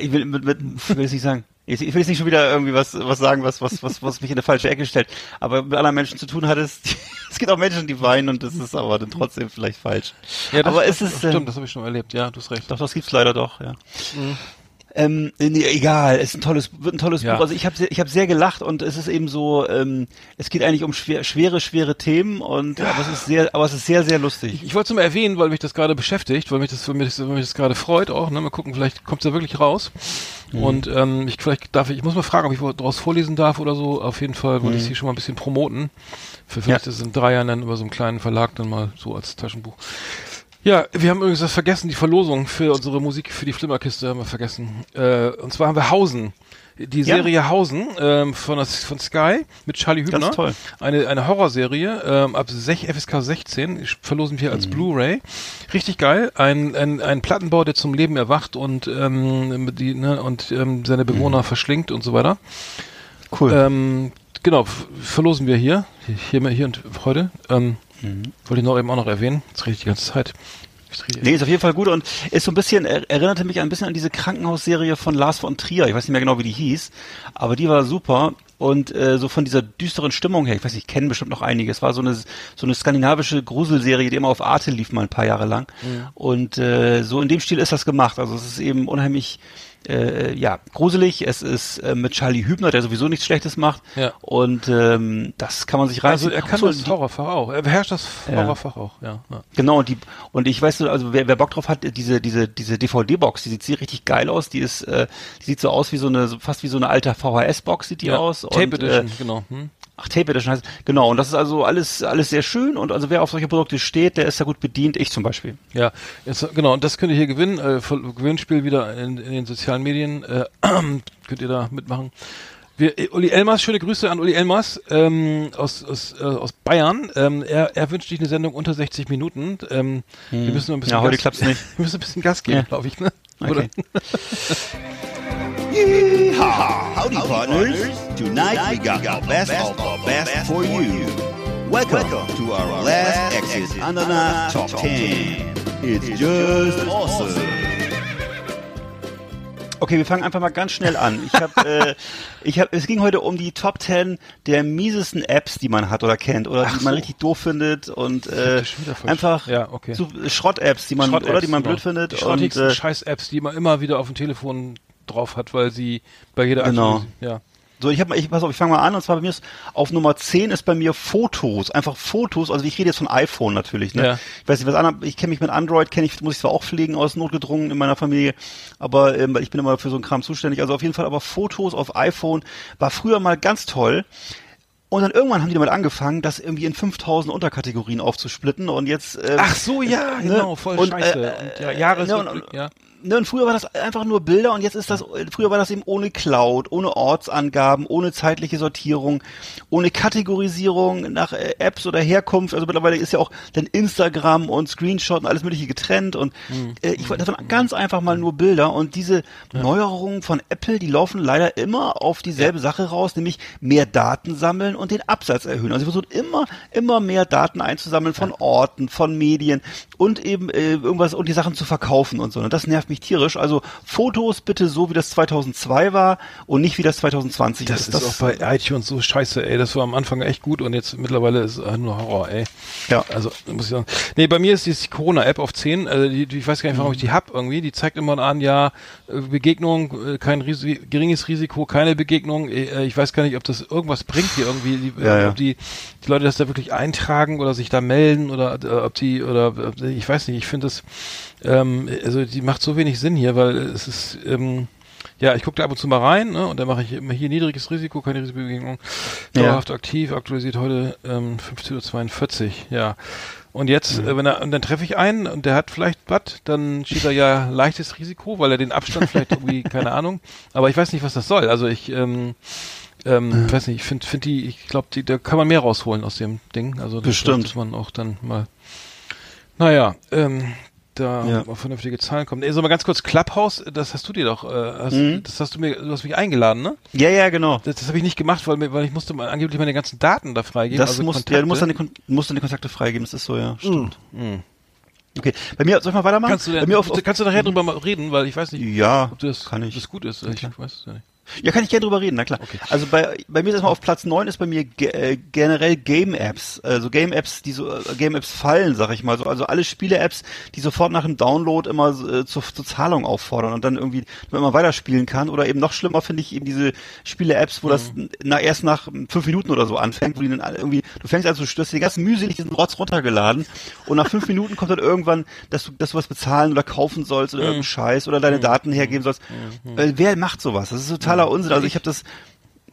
ich will mit, mit ich will jetzt nicht sagen. Ich ich will jetzt nicht schon wieder irgendwie was, was sagen, was, was, was, was mich in eine falsche Ecke stellt. Aber mit anderen Menschen zu tun hat es, es gibt auch Menschen, die weinen und das ist aber dann trotzdem vielleicht falsch. Ja, das, aber das, ist es, stimmt, das habe ich schon erlebt. Ja, du hast recht. Doch, das gibt's leider doch, ja. Ähm, nee, egal, es ist ein tolles, wird ein tolles Ja. Buch. Also ich habe sehr, ich habe sehr gelacht und es ist eben so, ähm, es geht eigentlich um schwer, schwere, schwere Themen und aber es ist sehr, aber es ist sehr, sehr lustig. Ich, ich wollte es nur mal erwähnen, weil mich das gerade beschäftigt, weil mich das, weil mich das, weil mich das gerade freut auch. Ne? Mal gucken, vielleicht kommt es ja wirklich raus. Mhm. Und ähm, ich vielleicht darf ich, ich muss mal fragen, ob ich daraus vorlesen darf oder so. Auf jeden Fall wollte ich Mhm. sie schon mal ein bisschen promoten. Für vielleicht ist es in drei Jahren dann über so einen kleinen Verlag dann mal so als Taschenbuch. Ja, wir haben übrigens das vergessen, die Verlosung für unsere Musik für die Flimmerkiste haben wir vergessen. Äh, und zwar haben wir Hausen. Die Ja. Serie Hausen ähm, von, das- von Sky mit Charlie Hübner. Ganz toll. Eine, eine Horrorserie ähm, ab 6, FSK 16 verlosen wir als Mhm. Blu-ray. Richtig geil. Ein, ein, ein Plattenbau, der zum Leben erwacht und, ähm, die, ne, und ähm, seine Bewohner verschlingt und so weiter. Cool. Ähm, genau, verlosen wir hier. Hier, hier und heute. Ähm, Mhm. Wollte ich noch eben auch noch erwähnen. Jetzt rede ich die ganze Zeit. Ich Nee, ist auf jeden Fall gut und ist so ein bisschen, er, erinnerte mich ein bisschen an diese Krankenhausserie von Lars von Trier. Ich weiß nicht mehr genau, wie die hieß, aber die war super. Und äh, so von dieser düsteren Stimmung her, ich weiß nicht, kennen bestimmt noch einige. Es war so eine so eine skandinavische Gruselserie, die immer auf Arte lief mal ein paar Jahre lang. Und äh, so in dem Stil ist das gemacht. Also es ist eben unheimlich äh, ja, gruselig. Es ist äh, mit Charlie Hübner, der sowieso nichts Schlechtes macht. Ja. Und ähm, das kann man sich rein. Also er kann so, das Horrorfach auch. Er beherrscht das Ja. Horrorfach auch, ja. ja. Genau, und die und ich weiß so, also wer, wer Bock drauf hat, diese diese diese DVD-Box, die sieht richtig geil aus. Die ist, äh, die sieht so aus wie so eine fast wie so eine alte VHS-Box sieht die ja. aus. Tape und, Edition, Äh, genau. Hm? Ach, Tape Edition heißt genau. Und das ist also alles alles sehr schön. Und also wer auf solche Produkte steht, der ist da gut bedient. Ich zum Beispiel. Ja, jetzt, genau, und das könnt ihr hier gewinnen. Äh, Gewinnspiel wieder in, in den sozialen Medien. Äh, könnt ihr da mitmachen. Wir, äh, Uli Elmers, schöne Grüße an Uli Elmers ähm, aus, aus, äh, aus Bayern. Ähm, er, er wünscht sich eine Sendung unter 60 Minuten. Ähm, Wir müssen ein bisschen Ja, heute Gas, klappt's nicht. Wir müssen ein bisschen Gas geben, Ja. glaube ich. Ne? Okay. Yeehaw! Howdy, partners. Tonight we got the best of the best for you. Welcome to our last Exit Ananas Top 10. It's just awesome. Okay, wir fangen einfach mal ganz schnell an. Ich habe, äh, ich habe, es ging heute um die Top 10 der miesesten Apps, die man hat oder kennt oder die man richtig doof findet und äh, einfach ja, okay. so Schrott-Apps, die man Schrott-Apps, oder die man genau. blöd findet Die und äh, Scheiß-Apps, die man immer wieder auf dem Telefon drauf hat, weil sie bei jeder Genau. Ja. So, ich habe ich pass auf, ich fange mal an und zwar bei mir ist auf Nummer 10 ist bei mir Fotos, einfach Fotos, also ich rede jetzt von iPhone natürlich, ne? Ja. Ich weiß nicht, was anderes, ich kenne mich mit Android, kenne ich muss ich zwar auch pflegen aus notgedrungen in meiner Familie, aber ähm, ich bin immer für so einen Kram zuständig, also auf jeden Fall aber Fotos auf iPhone war früher mal ganz toll. Und dann irgendwann haben die damit angefangen, das irgendwie in 5000 Unterkategorien aufzusplitten und jetzt ähm, Ach so, ja, ne? genau, voll Und, scheiße. äh, und ja, Jahresrückblick, ne, und- ja. Ne, und früher war das einfach nur Bilder und jetzt ist das, früher war das eben ohne Cloud, ohne Ortsangaben, ohne zeitliche Sortierung, ohne Kategorisierung nach äh, Apps oder Herkunft. Also mittlerweile ist ja auch dann Instagram und Screenshot und alles mögliche getrennt und Mhm. äh, ich wollte, das waren ganz einfach mal nur Bilder und diese Neuerungen von Apple, die laufen leider immer auf dieselbe Sache raus, nämlich mehr Daten sammeln und den Absatz erhöhen. Also sie versuchen immer, immer mehr Daten einzusammeln von Orten, von Medien und eben äh, irgendwas und die Sachen zu verkaufen und so. Und das nervt mich tierisch. Also Fotos bitte so, wie das 2002 war und nicht wie das 2020 Das ist. ist auch bei iTunes so scheiße, ey. Das war am Anfang echt gut und jetzt mittlerweile ist es nur Horror, ey. Ja. Also, muss ich sagen. Nee, bei mir ist die Corona-App auf 10. Also die, die, ich weiß gar nicht, warum ich die hab irgendwie. Die zeigt immer an, ja, äh, Begegnung, äh, kein Risi geringes Risiko, keine Begegnung. Äh, Ich weiß gar nicht, ob das irgendwas bringt hier irgendwie. Die, Ja, äh, ja. Ob die, die Leute das da wirklich eintragen oder sich da melden oder äh, ob die, oder äh, ich weiß nicht, ich finde das, ähm, also die macht so wenig Sinn hier, weil es ist, ähm, ja, ich gucke da ab und zu mal rein, ne, und dann mache ich immer hier niedriges Risiko, keine Risikobegegnung, Ja. dauerhaft aktiv, aktualisiert heute ähm, 15.42 Uhr, ja. Und jetzt, äh, wenn er, und dann treffe ich einen und der hat vielleicht was, dann steht da ja leichtes Risiko, weil er den Abstand vielleicht irgendwie, keine Ahnung, aber ich weiß nicht, was das soll. Also ich, ähm, ähm, weiß nicht, ich finde find die, ich glaube, die, da kann man mehr rausholen aus dem Ding. Also das Bestimmt. muss man auch dann mal. Naja, ähm, da Ja. auf vernünftige Zahlen kommen. Ey, so mal ganz kurz, Clubhouse, das hast du dir doch, äh, hast, Mhm. das hast du mir, du hast mich eingeladen, ne? ja, ja, genau. Das, das habe ich nicht gemacht, weil, mir- weil ich musste mal angeblich meine ganzen Daten da freigeben. Das also muss, Kontakte. ja, du musst dann, die, Kon- musst die Kontakte freigeben, das ist so, ja, stimmt. Mhm. Okay, bei mir, soll ich mal weitermachen? Kannst du, bei denn, mir auf, kannst du nachher drüber mal reden, weil ich weiß nicht, ja, ob das, kann ich. das gut ist. Ich weiß es ja nicht. Ja, kann ich gerne drüber reden, na klar. Okay. Also bei, bei mir ist erstmal auf Platz 9 ist bei mir ge äh, generell Game-Apps. Also Game-Apps, die so, äh, Game-Apps fallen, sag ich mal. So, also alle Spiele-Apps, die sofort nach dem Download immer äh, zur, zur Zahlung auffordern und dann irgendwie, damit man weiterspielen kann. Oder eben noch schlimmer finde ich eben diese Spiele-Apps, wo das Mhm. na, erst nach fünf Minuten oder so anfängt, wo die dann irgendwie, du fängst an zu stürzen, den ganzen mühselig diesen Rotz runtergeladen und nach fünf Minuten kommt dann irgendwann, dass du, dass du was bezahlen oder kaufen sollst Mhm. oder irgendeinen Scheiß oder deine Daten hergeben sollst. Äh, wer macht sowas? Das ist totaler Unsinn. Also ich habe das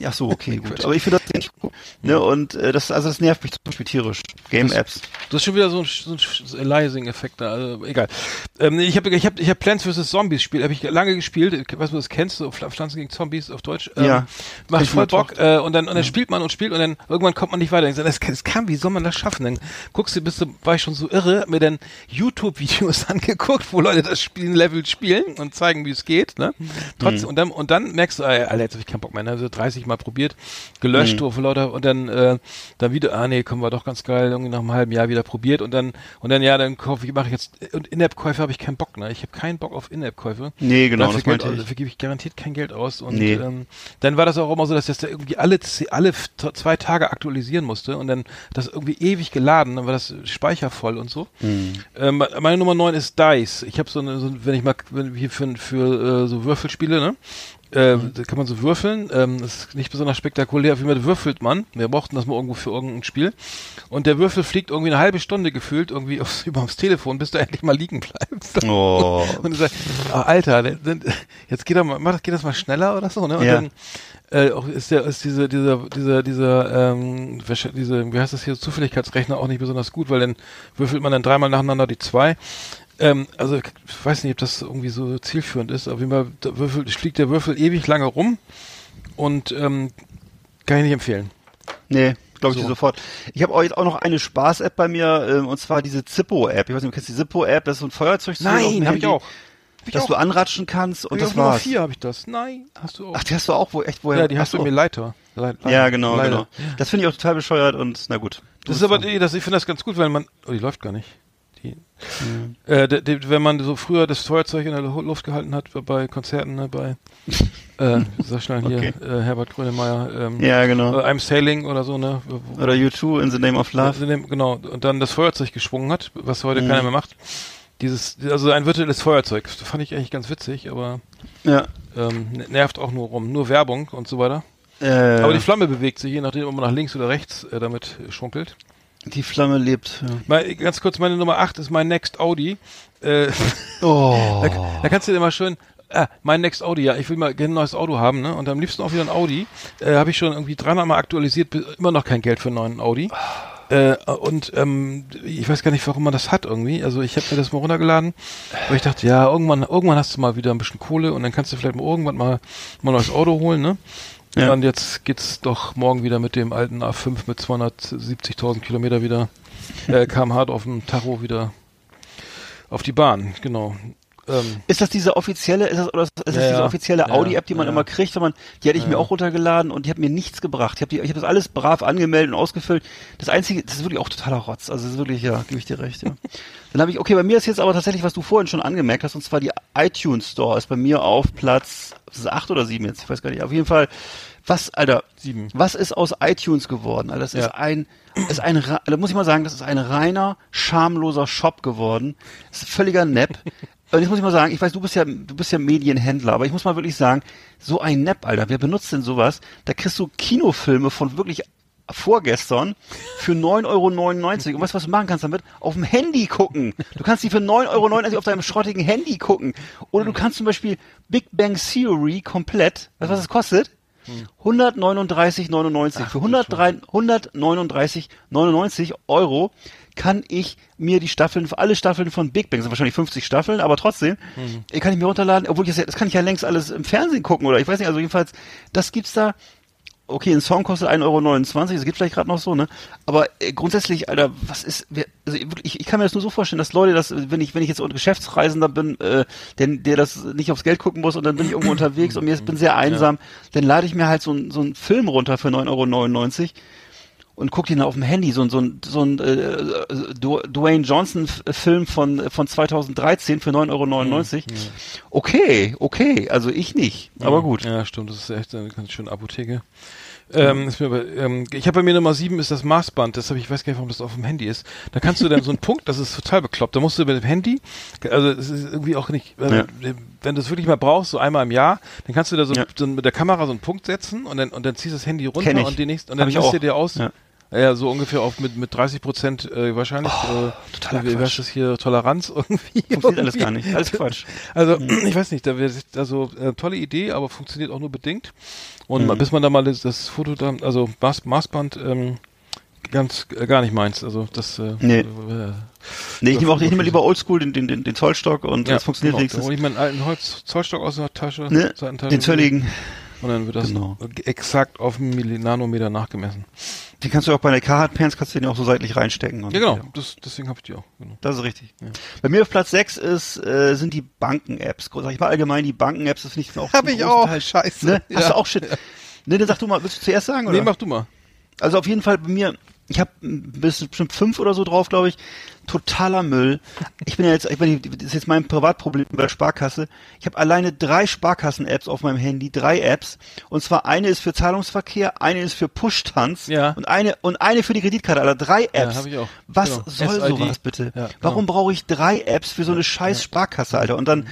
Ach so, okay, gut. Aber ich finde das nicht gut. Ne, und äh, das, also das nervt mich zum Beispiel tierisch. Game-Apps. Du hast schon wieder so ein, so ein Aliasing-Effekt da, also egal. Ähm, ich habe ich hab, ich hab Plants vs. Zombies Spiel, habe ich lange gespielt, ich weiß nicht, ob du das kennst, so Pfl- Pflanzen gegen Zombies auf Deutsch. Ähm, Ja. Macht voll Bock äh, und dann und dann spielt man und spielt und dann irgendwann kommt man nicht weiter. Ich sag, das, kann- das kann, wie soll man das schaffen? Dann guckst du, bist du, war ich schon so irre, hab mir dann YouTube-Videos angeguckt, wo Leute das Spiel Level spielen und zeigen, wie es geht, ne? Trotzdem, und dann und dann merkst du, äh, Alter, jetzt habe ich keinen Bock mehr, ne? Also 30 Mal probiert, gelöscht, mhm. lauter und dann äh, dann wieder, ah nee, kommen wir doch ganz geil, irgendwie nach einem halben Jahr wieder probiert und dann und dann ja, dann kaufe ich, mache ich jetzt und In-App-Käufer habe ich keinen Bock, ne? Ich habe keinen Bock auf In-App-Käufe. Nee, genau, dafür, das Geld, ich. dafür gebe ich garantiert kein Geld aus. Und Nee. ähm, dann war das auch immer so, dass das da irgendwie alle, alle zwei Tage aktualisieren musste und dann das irgendwie ewig geladen, dann war das Speicher voll und so. Hm. Ähm, meine Nummer 9 ist Dice. Ich habe so eine, so, wenn ich mal, wenn hier für, für äh, so Würfelspiele, ne? Äh, Mhm. Kann man so würfeln. Ähm, das ist nicht besonders spektakulär. Auf jeden Fall würfelt man. Wir brauchten das mal irgendwo für irgendein Spiel. Und der Würfel fliegt irgendwie eine halbe Stunde gefühlt irgendwie aufs, über aufs Telefon, bis du endlich mal liegen bleibst. Oh. Und du sagst, oh, Alter, jetzt geht, er mal, geht das mal schneller oder so, ne? Und Ja. dann äh, auch ist der ist diese dieser dieser dieser ähm, diese wie heißt das hier Zufälligkeitsrechner auch nicht besonders gut, weil dann würfelt man dann dreimal nacheinander die zwei. Ähm, also ich weiß nicht, ob das irgendwie so zielführend ist. Auf jeden Fall der Würfel, fliegt der Würfel ewig lange rum und ähm, kann ich nicht empfehlen. Nee, glaube ich So. dir sofort. Ich habe auch jetzt auch noch eine Spaß-App bei mir, ähm, und zwar diese Zippo-App. Ich weiß nicht, du kennst die Zippo-App, das ist so ein Feuerzeug, Nein, auf dem hab ich auch. Hab ich das auch. du anratschen kannst und Hab ich das Nummer war's. vier habe ich das. Nein, hast du auch. Ach, die hast du auch, wo echt woher? ja, die hast Ach du mir Leiter. Le Le Ja, genau, Leider. genau. Das finde ich auch total bescheuert und na gut. Das ist aber, das, ich finde das ganz gut, weil man, oh, die läuft gar nicht. Die, äh, de, de, wenn man so früher das Feuerzeug in der Lu- Luft gehalten hat, bei Konzerten, ne, bei, äh, sag schnell hier, Okay. äh, Herbert Grönemeyer, ähm, Ja, genau. äh, I'm Sailing oder so, ne, wo- Oder U2 in the Name of Love. dem- genau, und dann das Feuerzeug geschwungen hat, was heute Mhm. keiner mehr macht. Dieses, also ein virtuelles Feuerzeug, das fand ich eigentlich ganz witzig, aber Ja. ähm, ne- nervt auch nur rum, nur Werbung und so weiter. Äh, Aber die Flamme bewegt sich, je nachdem, ob man nach links oder rechts äh, damit schunkelt. Die Flamme lebt. Ja. Mal, ganz kurz, meine Nummer 8 ist mein Next Audi. Äh, Oh. da, da kannst du dir mal schön, ah, mein Next Audi, ja, ich will mal gerne ein neues Auto haben, ne? Und am liebsten auch wieder ein Audi. Äh, Habe ich schon irgendwie dreimal mal aktualisiert, immer noch kein Geld für einen neuen Audi. Äh, und ähm, ich weiß gar nicht, warum man das hat irgendwie. Also ich habe mir das mal runtergeladen, weil ich dachte, ja, irgendwann, irgendwann hast du mal wieder ein bisschen Kohle und dann kannst du vielleicht mal irgendwann mal, mal ein neues Auto holen, ne? Ja. Und jetzt geht's doch morgen wieder mit dem alten A5 mit 270.000 Kilometer wieder äh, kmh auf dem Tacho wieder auf die Bahn, genau. Ähm, Ist das diese offizielle, ist das, oder ist das Ja, diese offizielle Ja, Audi-App, die man ja. immer kriegt? Wenn man, die hatte ich mir auch runtergeladen und die hat mir nichts gebracht. Ich habe hab das alles brav angemeldet und ausgefüllt. Das einzige, das ist wirklich auch totaler Rotz. Also das ist wirklich, ja, gebe ich dir recht, ja. Dann habe ich, okay, bei mir ist jetzt aber tatsächlich, was du vorhin schon angemerkt hast, und zwar die iTunes Store ist bei mir auf Platz ist es acht oder sieben jetzt, ich weiß gar nicht. Auf jeden Fall, was, Alter, Sieben. was ist aus iTunes geworden? Alter, das Ja. ist ein, ist ein, da muss ich mal sagen, das ist ein reiner, schamloser Shop geworden. Das ist völliger Nepp. Und jetzt muss ich mal sagen, ich weiß, du bist ja, du bist ja Medienhändler, aber ich muss mal wirklich sagen, so ein Nepp, Alter, wer benutzt denn sowas? Da kriegst du Kinofilme von wirklich vorgestern für 9,99 Euro. Und weißt du, was du machen kannst damit? Auf dem Handy gucken. Du kannst die für 9,99 Euro auf deinem schrottigen Handy gucken. Oder du kannst zum Beispiel Big Bang Theory komplett, weißt du, was das kostet? 139,99. Für 103 139,99 Euro kann ich mir die Staffeln, alle Staffeln von Big Bang, sind wahrscheinlich 50 Staffeln, aber trotzdem, äh, kann ich mir runterladen, obwohl ich das, ja- das kann ich ja längst alles im Fernsehen gucken oder ich weiß nicht, also jedenfalls, das gibt's da. Okay, ein Song kostet 1,29 Euro, das gibt vielleicht gerade noch so, ne? Aber äh, grundsätzlich, Alter, was ist, wer, also ich, ich kann mir das nur so vorstellen, dass Leute das, wenn ich, wenn ich jetzt unter Geschäftsreisender bin, äh, der, der das nicht aufs Geld gucken muss und dann bin ich irgendwo unterwegs und mir ist, bin sehr einsam, dann lade ich mir halt so, ein- so einen Film runter für 9,99 Euro und guck den auf dem Handy, so, ein- so ein, so ein äh, Du- Dwayne Johnson F- Film von, von 2013 für 9,99 Euro. Okay, okay, also ich nicht, aber gut. Ja, stimmt, das ist echt eine ganz schöne Apotheke. Ähm, aber, ähm, ich habe bei mir Nummer sieben ist das Maßband, das habe ich weiß gar nicht, warum das auf dem Handy ist. Da kannst du dann so einen Punkt, das ist total bekloppt. Da musst du mit dem Handy, also es ist irgendwie auch nicht, also, Ja. wenn du es wirklich mal brauchst, so einmal im Jahr, dann kannst du da so, Ja. so mit der Kamera so einen Punkt setzen und dann und dann ziehst du das Handy runter und die nächste und dann auch. dir dir aus. Ja. Ja. so ungefähr auf mit, mit 30 Prozent äh, wahrscheinlich. äh, totaler wie, Quatsch. das hier? Toleranz irgendwie. Funktioniert alles Irgendwie. gar nicht, alles Quatsch. Also, Mhm. ich weiß nicht, da wäre also äh, tolle Idee, aber funktioniert auch nur bedingt. Und Mhm. bis man da mal das, das Foto da, also Maß, Maßband, ähm, ganz äh, gar nicht meins. Also das äh, Nee. äh, Nee, ich nehme auch, ich nehme lieber Oldschool, den, den, den, den Zollstock und das funktioniert genau. Da wenigstens. hole ich meinen alten Holz Zollstock aus der Tasche, Ne, Seitentasche den zölligen. und dann wird das Genau. exakt auf einen Nanometer nachgemessen. Den kannst du auch bei der Carhartt Pants, kannst du den auch so seitlich reinstecken. Und, Ja genau, das, deswegen habe ich die auch. Genau. Das ist richtig. Bei mir auf Platz 6 ist, äh, sind die Banken-Apps. Sag ich mal allgemein, die Banken-Apps, das finde ich auch Hab zum ich auch, Teil- scheiße. Ne? Hast Ja. du auch Shit? Ne, dann sag du mal, willst du zuerst sagen, oder? Nee, mach du mal. Also auf jeden Fall bei mir, Ich habe bestimmt fünf oder so drauf, glaube ich. Totaler Müll. Ich bin ja jetzt, ich bin, das ist jetzt mein Privatproblem bei der Sparkasse. Ich habe alleine drei Sparkassen-Apps auf meinem Handy, drei Apps. Und zwar eine ist für Zahlungsverkehr, eine ist für Push-Tanz Ja. und eine und eine für die Kreditkarte. Also drei Apps. hab ich auch. Was Genau. soll SID. sowas bitte? Ja, Warum genau. brauche ich drei Apps für so eine scheiß Sparkasse, Alter? Und dann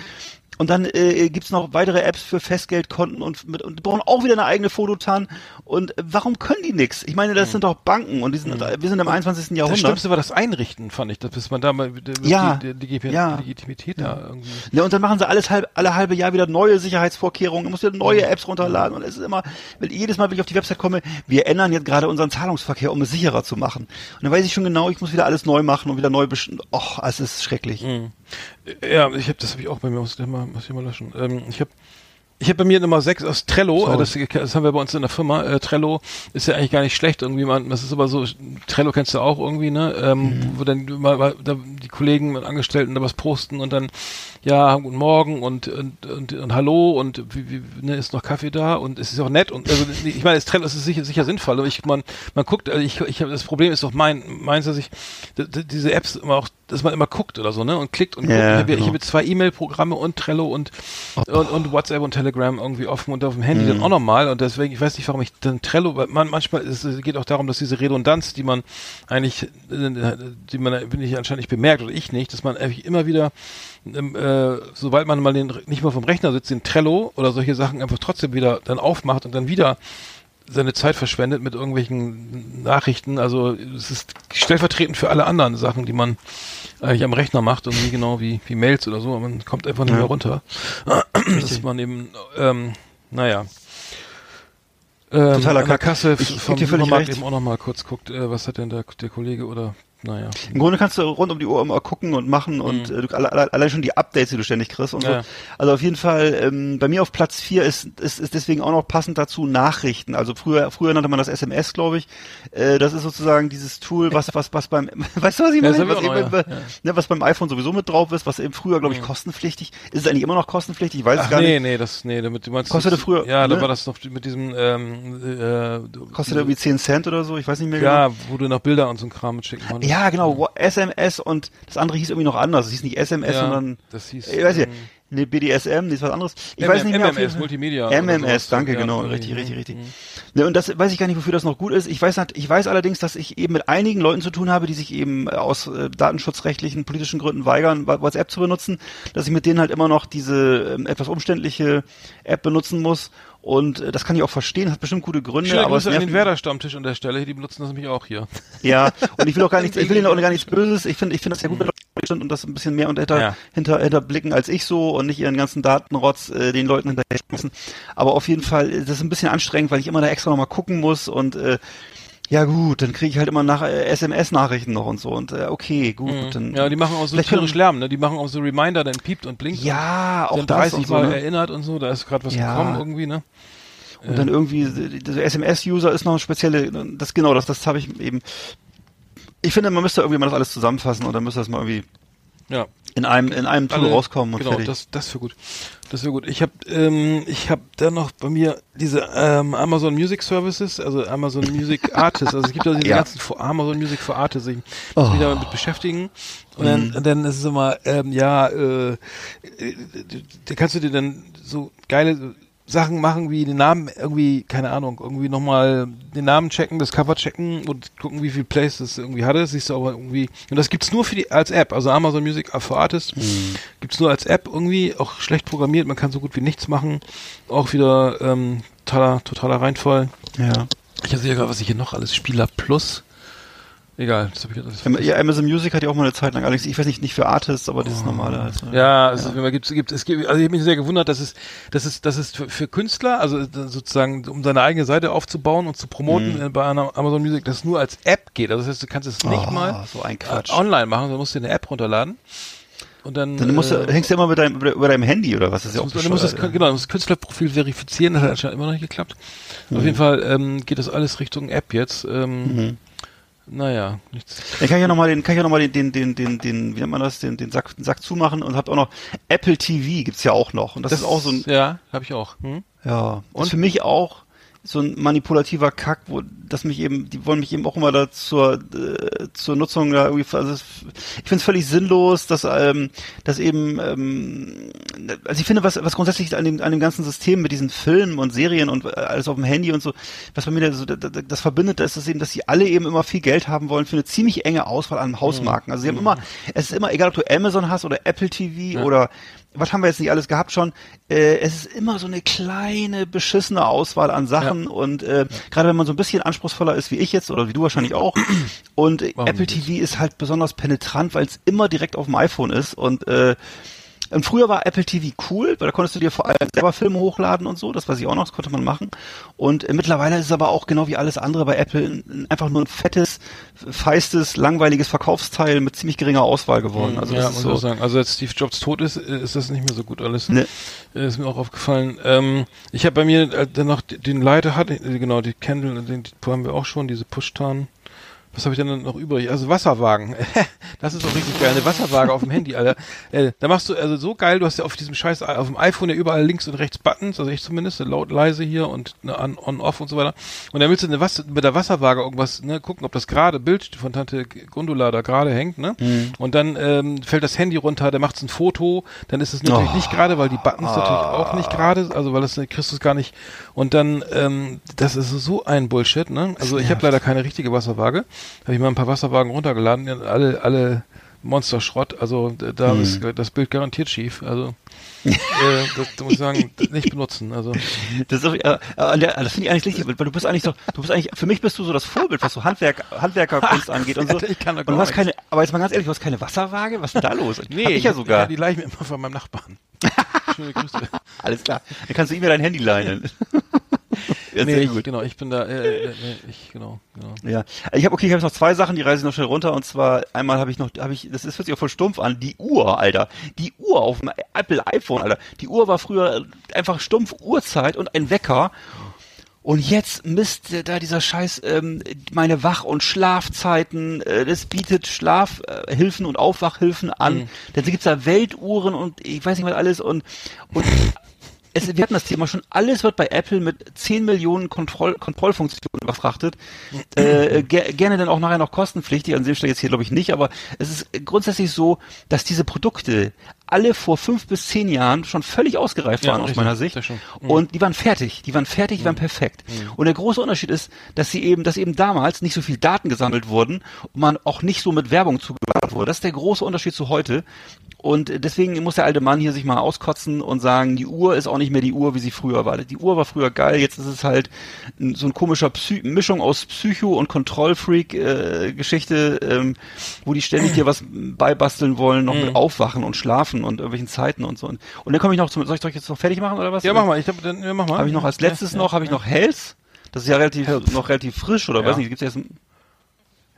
und dann äh, gibt's noch weitere Apps für Festgeldkonten und, mit, und die brauchen auch wieder eine eigene Fototan. Und äh, warum können die nix? Ich meine, das sind doch Banken und die sind, wir sind im 21. Mhm. Das Jahrhundert. Schlimmste war das Einrichten, fand ich, dass bis man da mal die, Ja. die, die, die, Ja. Legitimität da irgendwie. Ja, und dann machen sie alles halb, alle halbe Jahr wieder neue Sicherheitsvorkehrungen, muss wieder Mhm. neue Apps runterladen und es ist immer, weil jedes Mal, wenn ich auf die Website komme, wir ändern jetzt gerade unseren Zahlungsverkehr, um es sicherer zu machen. Und dann weiß ich schon genau, ich muss wieder alles neu machen und wieder neu bestimmen. Och, es ist schrecklich. Mhm. Ja, ich habe das habe ich auch bei mir, muss ich mal, muss ich mal löschen. Ähm, ich habe ich habe bei mir Nummer 6 aus Trello, äh, das, das haben wir bei uns in der Firma. Äh, Trello ist ja eigentlich gar nicht schlecht irgendwie, man, das ist aber so, Trello kennst du auch irgendwie, ne? Ähm, Mhm. Wo dann mal, mal da die Kollegen und Angestellten da was posten und dann, ja, guten Morgen und und, und, und hallo und wie, wie, ne, ist noch Kaffee da und es ist auch nett und also ich meine, das Trello ist sicher, sicher sinnvoll, aber ich man man guckt, also ich ich das Problem ist doch mein meins, dass ich diese Apps immer auch, dass man immer guckt oder so, ne? Und klickt und Ja, guckt. Ich habe genau. ich hab zwei E-Mail-Programme und Trello und, und, und WhatsApp und Telegram irgendwie offen und auf dem Handy Mhm. dann auch nochmal. Und deswegen, ich weiß nicht, warum ich dann Trello, weil man, manchmal es geht auch darum, dass diese Redundanz, die man eigentlich, die man bin ich anscheinend nicht bemerkt oder ich nicht, dass man eigentlich immer wieder, ähm, äh, sobald man mal den, nicht mal vom Rechner sitzt, den Trello oder solche Sachen einfach trotzdem wieder dann aufmacht und dann wieder seine Zeit verschwendet mit irgendwelchen Nachrichten. Also es ist stellvertretend für alle anderen Sachen, die man eigentlich am Rechner macht, irgendwie genau wie, wie Mails oder so. aber Man kommt einfach nicht Ja. mehr runter. Dass man eben, ähm, naja. Ähm, Totaler an der. Kasse Ich- vom Supermarkt eben auch noch mal kurz guckt, äh, was hat denn der, der Kollege oder naja. Im Grunde kannst du rund um die Uhr immer gucken und machen und äh, du, alle, alle, allein schon die Updates, die du ständig kriegst und Mhm. Ja. so. Also auf jeden Fall, ähm, bei mir auf Platz vier ist, ist, ist deswegen auch noch passend dazu Nachrichten. Also früher, früher nannte man das SMS, glaube ich. Äh, das ist sozusagen dieses Tool, was, was, was beim, weißt du, was ich Ja, meine? ich Was, auch eben, noch, ja. ne, was beim iPhone sowieso mit drauf ist, was eben früher, glaube ich, kostenpflichtig. Ist es eigentlich immer noch kostenpflichtig? Ich weiß es Ach gar nee, nicht. nee, das, nee, damit du meinst. Kostete das- früher, Ja, da ne? war das noch mit diesem, ähm, äh, Kostet irgendwie 10 Cent oder so, ich weiß nicht mehr genau. ja, wo du noch Bilder und so ein Kram mitschicken konntest. Ja, genau, SMS und das andere hieß irgendwie noch anders. Es hieß nicht SMS, Ja, sondern das hieß, ich weiß nicht, ähm, nee, BDSM, nee, ist was anderes. Ich weiß nicht mehr. MMS. Multimedia MMS, danke, genau, richtig, richtig, richtig. Ne, und das weiß ich gar nicht, wofür das noch gut ist. Ich weiß, nicht- ich weiß allerdings, dass ich eben mit einigen Leuten zu tun habe, die sich eben äh, aus äh, datenschutzrechtlichen, politischen Gründen weigern, WhatsApp zu benutzen, dass ich mit denen halt immer noch diese ähm, etwas umständliche App benutzen muss. Und äh, das kann ich auch verstehen, hat bestimmt gute Gründe, Schöne aber es Grüße an nervt den Werder-Stammtisch an der Stelle, die benutzen das nämlich auch hier. ja, und ich will auch gar nichts, ich will ihnen auch gar nichts Böses. Ich finde, ich finde das ja gut, sind und das ein bisschen mehr und hinter, Ja. hinter, hinter blicken als ich so und nicht ihren ganzen Datenrotz äh, den Leuten hinterher schmeißen. Aber auf jeden Fall, äh, das ist ein bisschen anstrengend, weil ich immer da extra nochmal gucken muss und äh, ja gut, dann kriege ich halt immer nach äh, SMS-Nachrichten noch und so und äh, okay, gut. Dann, Mhm. Ja, die machen auch so tierisch Lärm, ne? Die machen auch so Reminder, dann piept und blinkt. Ja, auch und das 30 und so, Mal ne? erinnert und so, da ist gerade was Ja. gekommen irgendwie, ne? Und dann irgendwie, der SMS-User ist noch eine spezielle, das genau, das, das habe ich eben. Ich finde, man müsste irgendwie mal das alles zusammenfassen und dann müsste das mal irgendwie Ja. In einem, in einem Tool Alle- rauskommen und genau, fertig. das das wäre gut. Das wäre gut. Ich habe ähm, ich habe dann noch bei mir diese ähm, Amazon Music Services, also Amazon Music Artists, also es gibt ja diese Ja. ganzen Amazon Music for Artists, ich muss mich Oh. damit beschäftigen und dann, Mhm. dann ist es immer ähm, ja, äh, äh, da kannst du dir dann so geile Sachen machen wie den Namen irgendwie, keine Ahnung, irgendwie nochmal den Namen checken, das Cover checken und gucken, wie viel Plays das irgendwie hatte. Siehst du aber irgendwie. Und das gibt's nur für die als App. Also Amazon Music for Artists gibt's nur als App irgendwie, auch schlecht programmiert, man kann so gut wie nichts machen. Auch wieder ähm, totaler, totaler Reinfall. ja. Ich sehe gerade, was ich hier noch alles Spieler Plus. Egal, das habe ich alles. Am- Ja, Amazon Music hat ja auch mal eine Zeit lang, Alex, ich weiß nicht, nicht für Artists, aber dieses normale. Also, Oh. Ja, es ist, gibt, gibt, es gibt, also ich habe mich sehr gewundert, dass es, dass es, dass es für, für Künstler, also sozusagen, um seine eigene Seite aufzubauen und zu promoten äh, bei einer Amazon Music, das nur als App geht. Also das heißt, du kannst es nicht Oh, mal so äh, online machen, sondern musst dir eine App runterladen. Und dann, Dann musst du, äh, hängst du immer mit deinem, über deinem Handy oder was? Das ist ja auch musst, du musst das, bescheuert, genau, du musst das Künstlerprofil verifizieren, das hat anscheinend immer noch nicht geklappt. Auf jeden Fall ähm, geht das alles Richtung App jetzt. Ähm, Naja, nichts. Dann kann ich ja nochmal den, kann ich ja noch mal den, den, den, den, den, wie nennt man das, den, den Sack, den Sack zumachen und habt auch noch Apple TV gibt's ja auch noch. Und das, ist auch so ein, Ja, habe ich auch. Hm? ja, und Und? für mich auch so ein manipulativer Kack, wo das mich eben, die wollen mich eben auch immer da zur, äh, zur Nutzung da irgendwie, also ich finde es völlig sinnlos, dass, ähm, dass eben, ähm, also ich finde, was, was grundsätzlich an dem, an dem ganzen System mit diesen Filmen und Serien und äh, alles auf dem Handy und so, was bei mir da so, das, das verbindet, ist es eben, dass sie alle eben immer viel Geld haben wollen für eine ziemlich enge Auswahl an Hausmarken. Also sie haben immer, es ist immer, egal ob du Amazon hast oder Apple TV oder was haben wir jetzt nicht alles gehabt schon? Äh, es ist immer so eine kleine beschissene Auswahl an Sachen und äh, gerade wenn man so ein bisschen anspruchsvoller ist wie ich jetzt oder wie du wahrscheinlich auch und Warum Apple nicht? TV ist halt besonders penetrant, weil es immer direkt auf dem iPhone ist und äh, und früher war Apple TV cool, weil da konntest du dir vor allem selber Filme hochladen und so, das weiß ich auch noch, das konnte man machen. Und äh, mittlerweile ist es aber auch genau wie alles andere bei Apple ein- einfach nur ein fettes, feistes, langweiliges Verkaufsteil mit ziemlich geringer Auswahl geworden. Also ja, muss ist ich auch so. sagen. Also als Steve Jobs tot ist, äh, ist das nicht mehr so gut alles. Ne. Ist mir auch aufgefallen. Ähm, ich habe bei mir äh, dann noch den Leiter hatte, äh, genau, die Candle, den die haben wir auch schon, diese Push-Tan. Was habe ich denn dann noch übrig? Also Wasserwagen. das ist auch richtig geil. Eine Wasserwaage auf dem Handy, Alter. Äh, da machst du, also so geil, du hast ja auf diesem scheiß, auf dem iPhone ja überall links und rechts Buttons, also ich zumindest, laut, leise hier und ne, on, on, off und so weiter. Und dann willst du eine Wasser, mit der Wasserwaage irgendwas, ne, gucken, ob das gerade Bild von Tante Gundula da gerade hängt, ne? Mhm. Und dann ähm, fällt das Handy runter, der macht ein Foto, dann ist es natürlich Oh. nicht gerade, weil die Buttons natürlich auch nicht gerade, also weil das äh, kriegst du es gar nicht. Und dann, ähm, das ist so ein Bullshit, ne? Also ich habe leider keine richtige Wasserwaage. Habe ich mal ein paar Wasserwagen runtergeladen, alle, alle Monster-Schrott. Also da ist das Bild garantiert schief. Also äh, das, da muss ich sagen, nicht benutzen. Also Das, ist, äh, äh, das finde ich eigentlich richtig, weil du bist eigentlich so, du bist eigentlich, für mich bist du so das Vorbild, was so Handwerk, Handwerkerkunst angeht und so. Ich kann und du hast keine, aber jetzt mal ganz ehrlich, du hast keine Wasserwaage? Was ist denn da los? Hab ich ja sogar. die leih ich mir immer von meinem Nachbarn. Schöne Grüße. Alles klar. Dann kannst du ihm ja dein Handy leihen. ja, nee, sehr ich, gut. genau, ich bin da, äh, äh, nee, ich, genau, genau. Ja, ich habe okay, ich habe noch zwei Sachen, die reise ich noch schnell runter und zwar einmal habe ich noch, habe ich, das ist hört sich auch voll stumpf an, die Uhr, Alter, die Uhr auf dem Apple iPhone, Alter, die Uhr war früher einfach stumpf Uhrzeit und ein Wecker. Und jetzt misst äh, da dieser Scheiß ähm, meine Wach- und Schlafzeiten, äh, das bietet Schlafhilfen und Aufwachhilfen an. Dann gibt's da Weltuhren und ich weiß nicht was alles und, und es, wir hatten das Thema schon, alles wird bei Apple mit 10 Millionen Kontroll, Kontrollfunktionen überfrachtet. Äh, ge gerne dann auch nachher noch kostenpflichtig, an dem Stelle jetzt hier glaube ich nicht, aber es ist grundsätzlich so, dass diese Produkte alle vor fünf bis zehn Jahren schon völlig ausgereift Ja, waren aus richtig, meiner Sicht. Mhm. Und die waren fertig, die waren fertig, die waren perfekt. Und der große Unterschied ist, dass sie eben, dass eben damals nicht so viel Daten gesammelt wurden und man auch nicht so mit Werbung zugeballert wurde. Das ist der große Unterschied zu heute. Und deswegen muss der alte Mann hier sich mal auskotzen und sagen, die Uhr ist auch nicht mehr die Uhr, wie sie früher war. Die Uhr war früher geil, jetzt ist es halt so ein komischer Psy Mischung aus Psycho- und Kontrollfreak-Geschichte, ähm, wo die ständig dir was beibasteln wollen, noch Mhm. mit Aufwachen und Schlafen und irgendwelchen Zeiten und so. Und dann komme ich noch zum, soll ich doch jetzt noch fertig machen oder was? Ja, mach mal, ich hab, dann, ja, mach mal. Habe ich noch als letztes ja, noch, habe ich noch Health. Das ist ja relativ, noch relativ frisch oder weiß nicht, gibt's jetzt,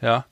Ja.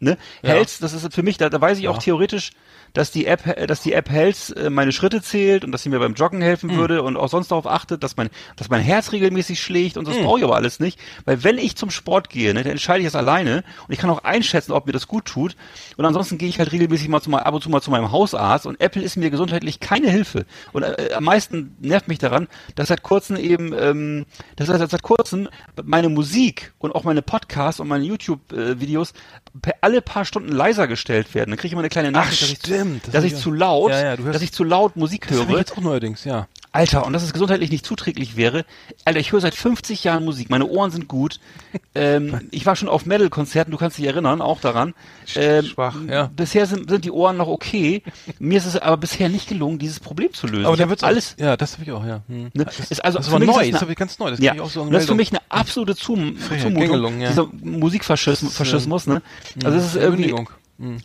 ne? Ja. Health, das ist für mich, da, da weiß ich auch theoretisch, dass die App, äh, dass die App Health äh, meine Schritte zählt und dass sie mir beim Joggen helfen Hm. würde und auch sonst darauf achtet, dass mein, dass mein Herz regelmäßig schlägt und das Hm. brauche ich aber alles nicht, weil wenn ich zum Sport gehe, ne, dann entscheide ich das alleine und ich kann auch einschätzen, ob mir das gut tut und ansonsten gehe ich halt regelmäßig mal zu mal, ab und zu mal zu meinem Hausarzt und Apple ist mir gesundheitlich keine Hilfe und äh, am meisten nervt mich daran, dass seit kurzem eben, ähm, dass seit, seit kurzem meine Musik und auch meine Podcasts und meine YouTube-Videos per alle paar Stunden leiser gestellt werden. Dann kriege ich immer eine kleine Nachricht, dass ich, stimmt. Das dass ich ich zu laut, Ja, ja, dass ich zu laut Musik Das hab ich höre. jetzt auch neuerdings, ja. Alter, und dass es gesundheitlich nicht zuträglich wäre. Alter, ich höre seit 50 Jahren Musik. Meine Ohren sind gut. ähm, ich war schon auf Metal-Konzerten, du kannst dich erinnern, auch daran. Ähm, schwach, ja. Bisher sind, sind die Ohren noch okay. Mir ist es aber bisher nicht gelungen, dieses Problem zu lösen. Aber da hab wird's alles. Ja, das habe ich auch, ja. Hm. Ne? Das, ist also das war neu, das das eine- habe ich ganz neu. Das Ja, ich auch so das ist für mich eine absolute Zum Zumutung. Ja. Dieser Musikfaschismus, Faschismus, ne? Also es ist irgendwie.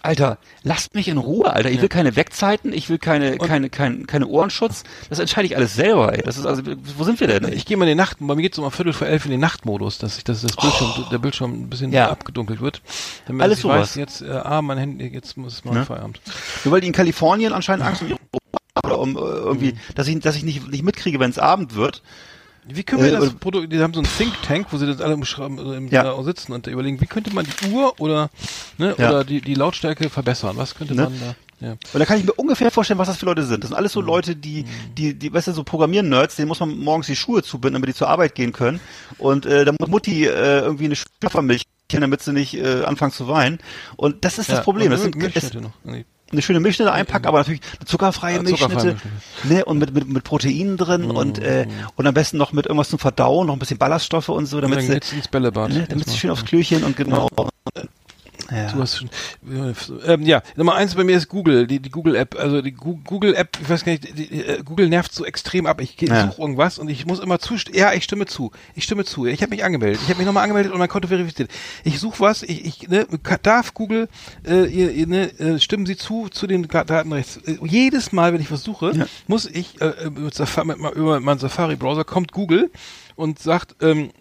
Alter, lasst mich in Ruhe, Alter. Ich will keine Wegzeiten, ich will keine, keine, kein, keine Ohrenschutz. Das entscheide ich alles selber, ey. Das ist also, wo sind wir denn? Ich gehe mal in den Nacht, bei mir geht's um ein Viertel vor elf in den Nachtmodus, dass ich, dass das Bildschirm, der Bildschirm ein bisschen Oh. Ja. abgedunkelt wird. Damit Alles ich sowas. weiß, jetzt, äh, ah, mein Handy, jetzt muss es mal Ne? Feierabend. Nur weil die in Kalifornien anscheinend Angst um ihre oder um äh, irgendwie, Mhm. dass ich, dass ich nicht, nicht mitkriege, wenn es Abend wird. Wie können wir Äh, das Produkt, die haben so ein Think Tank, wo sie das alle im, äh, im Ja. da sitzen und überlegen, wie könnte man die Uhr oder, ne, Ja. oder die, die Lautstärke verbessern? Was könnte Ne? man da? Ja. Und da kann ich mir ungefähr vorstellen, was das für Leute sind. Das sind alles so Leute, die, die, die, weißt du, so Programmieren-Nerds, denen muss man morgens die Schuhe zubinden, damit die zur Arbeit gehen können. Und äh, da muss Mutti äh, irgendwie eine Schaffermilch, damit sie nicht äh, anfangen zu weinen. Und das ist das Ja, Problem. und Das sind, es. Nee. Eine schöne Milchschnitte einpacken, aber natürlich eine zuckerfreie Ja, zuckerfreie Milchschnitte, ne, und mit, mit, mit Proteinen drin Mhm. und, äh, und am besten noch mit irgendwas zum Verdauen, noch ein bisschen Ballaststoffe und so, damit sie, ins Bällebad. ne, damit sie schön aufs Klöchen und genau. Ja. Du hast schon, ähm, ja, Nummer eins bei mir ist Google, die, die Google App, also die Gu- Google App, ich weiß gar nicht, die, die, äh, Google nervt so extrem ab. Ich Ja. suche irgendwas und ich muss immer zustimmen. Ja, ich stimme zu. Ich stimme zu. Ich habe mich angemeldet. Ich habe mich nochmal angemeldet und mein Konto verifiziert. Ich suche was. Ich, ich ne, darf Google, äh, ihr, ihr, ne, äh, stimmen Sie zu zu den Datenrechts. Äh, jedes Mal, wenn ich was suche, Ja. muss ich äh, äh, mit Safari, mit, über meinen Safari-Browser kommt Google und sagt, ähm,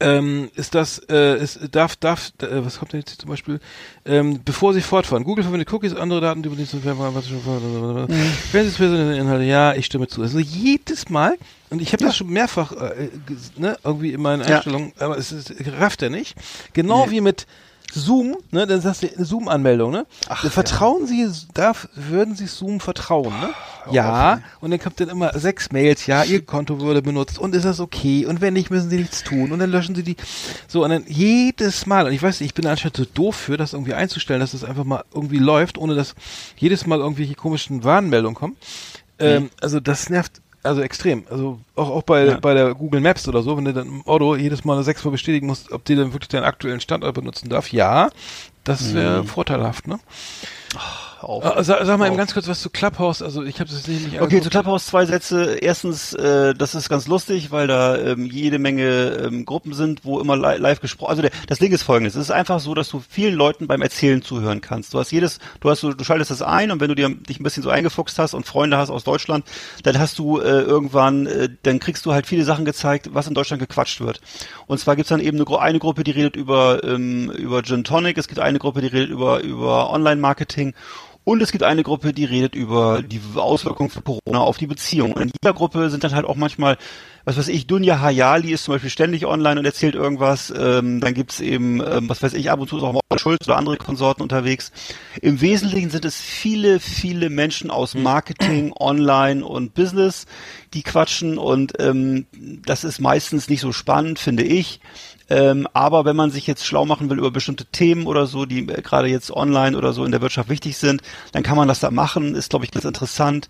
ähm, ist das, äh, ist, darf, darf, äh, was kommt denn jetzt hier zum Beispiel, ähm, bevor Sie fortfahren, Google verwendet Cookies, andere Daten, die übernehmen, was schon, wenn Sie es Inhalte, ja, ich stimme zu. Also jedes Mal, und ich habe das schon mehrfach, äh, ne, irgendwie in meinen Ja. Einstellungen, aber es ist, rafft er nicht. Genau wie mit Zoom, ne, dann sagst du eine Zoom-Anmeldung, ne? Ach, vertrauen Sie, darf, würden Sie Zoom vertrauen, ne? Ja, und dann kommt dann immer sechs Mails, ja, Ihr Konto wurde benutzt und ist das okay und wenn nicht, müssen Sie nichts tun und dann löschen Sie die. So, und dann jedes Mal, und ich weiß nicht, ich bin anscheinend so doof für, das irgendwie einzustellen, dass das einfach mal irgendwie läuft, ohne dass jedes Mal irgendwelche komischen Warnmeldungen kommen. Ähm, also das nervt also extrem. Also auch, auch bei, Ja. bei der Google Maps oder so, wenn du dann im Auto jedes Mal sechsmal bestätigen musst, ob die dann wirklich deinen aktuellen Standort benutzen darf, ja, das wäre vorteilhaft, ne? Auf. Äh, sag, sag mal eben ganz kurz was zu Clubhouse, also ich habe das nicht, nicht Okay, angeguckt. zu Clubhouse zwei Sätze. Erstens, äh, das ist ganz lustig, weil da ähm, jede Menge ähm, Gruppen sind, wo immer li live gesprochen. Also der, das Ding ist folgendes: Es ist einfach so, dass du vielen Leuten beim Erzählen zuhören kannst. Du hast jedes, du hast, so, du schaltest das ein und wenn du dir dich ein bisschen so eingefuchst hast und Freunde hast aus Deutschland, dann hast du äh, irgendwann, äh, dann kriegst du halt viele Sachen gezeigt, was in Deutschland gequatscht wird. Und zwar gibt's dann eben eine, eine Gruppe, die redet über ähm, über Gin Tonic. Es gibt eine Gruppe, die redet über über Online-Marketing. Und es gibt eine Gruppe, die redet über die Auswirkungen von Corona auf die Beziehung. Und in jeder Gruppe sind dann halt auch manchmal, was weiß ich, Dunja Hayali ist zum Beispiel ständig online und erzählt irgendwas. Ähm, dann gibt's eben, ähm, was weiß ich, ab und zu ist auch mal Schulz oder andere Konsorten unterwegs. Im Wesentlichen sind es viele, viele Menschen aus Marketing, Online und Business, die quatschen und ähm, das ist meistens nicht so spannend, finde ich. Ähm, aber wenn man sich jetzt schlau machen will über bestimmte Themen oder so, die äh, gerade jetzt online oder so in der Wirtschaft wichtig sind, dann kann man das da machen. Ist, glaube ich, ganz interessant.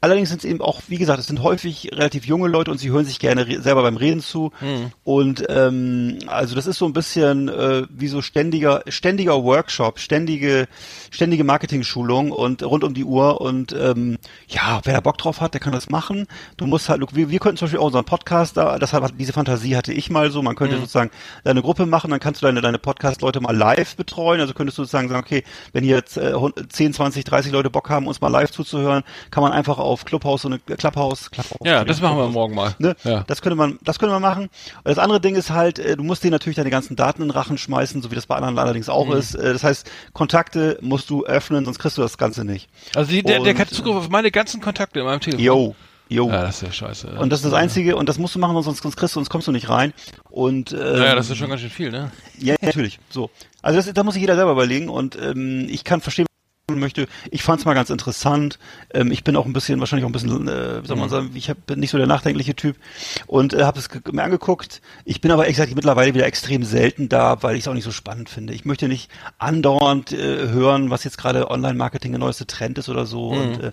Allerdings sind es eben auch, wie gesagt, es sind häufig relativ junge Leute und sie hören sich gerne selber beim Reden zu. Und ähm, also das ist so ein bisschen äh, wie so ständiger, ständiger Workshop, ständige, ständige Marketing-Schulung und rund um die Uhr. Und ähm, ja, wer da Bock drauf hat, der kann das machen. Du musst halt, wir, wir könnten zum Beispiel auch unseren Podcast da, das hat, diese Fantasie hatte ich mal so, man könnte sozusagen deine Gruppe machen, dann kannst du deine, deine Podcast-Leute mal live betreuen. Also könntest du sozusagen sagen, okay, wenn hier jetzt äh, 10, 20, 30 Leute Bock haben, uns mal live zuzuhören, kann man einfach auf Clubhouse so eine Clubhouse, Clubhouse Ja, das machen wir morgen mal. Ne? Ja. Das könnte man, das könnte man machen. Und das andere Ding ist halt, äh, du musst dir natürlich deine ganzen Daten in den Rachen schmeißen, so wie das bei anderen allerdings auch Mhm. ist. Äh, Das heißt, Kontakte musst du öffnen, sonst kriegst du das Ganze nicht. Also die, der, der Und, hat Zugriff auf meine ganzen Kontakte in meinem Telefon. Yo, yo. Ja, das ist ja scheiße. Und das ist das Einzige, und das musst du machen, sonst, sonst kriegst du, sonst kommst du nicht rein. Und ähm, Naja, das ist schon ganz schön viel, ne? ja, natürlich. So. Also das, da muss sich jeder selber überlegen und ähm, ich kann verstehen, man möchte. Ich fand es mal ganz interessant. Ähm, ich bin auch ein bisschen, wahrscheinlich auch ein bisschen, äh, wie soll man sagen, ich hab, bin nicht so der nachdenkliche Typ und äh, habe es mir angeguckt. Ich bin aber ehrlich gesagt mittlerweile wieder extrem selten da, weil ich es auch nicht so spannend finde. Ich möchte nicht andauernd äh, hören, was jetzt gerade Online-Marketing der neueste Trend ist oder so. Und äh,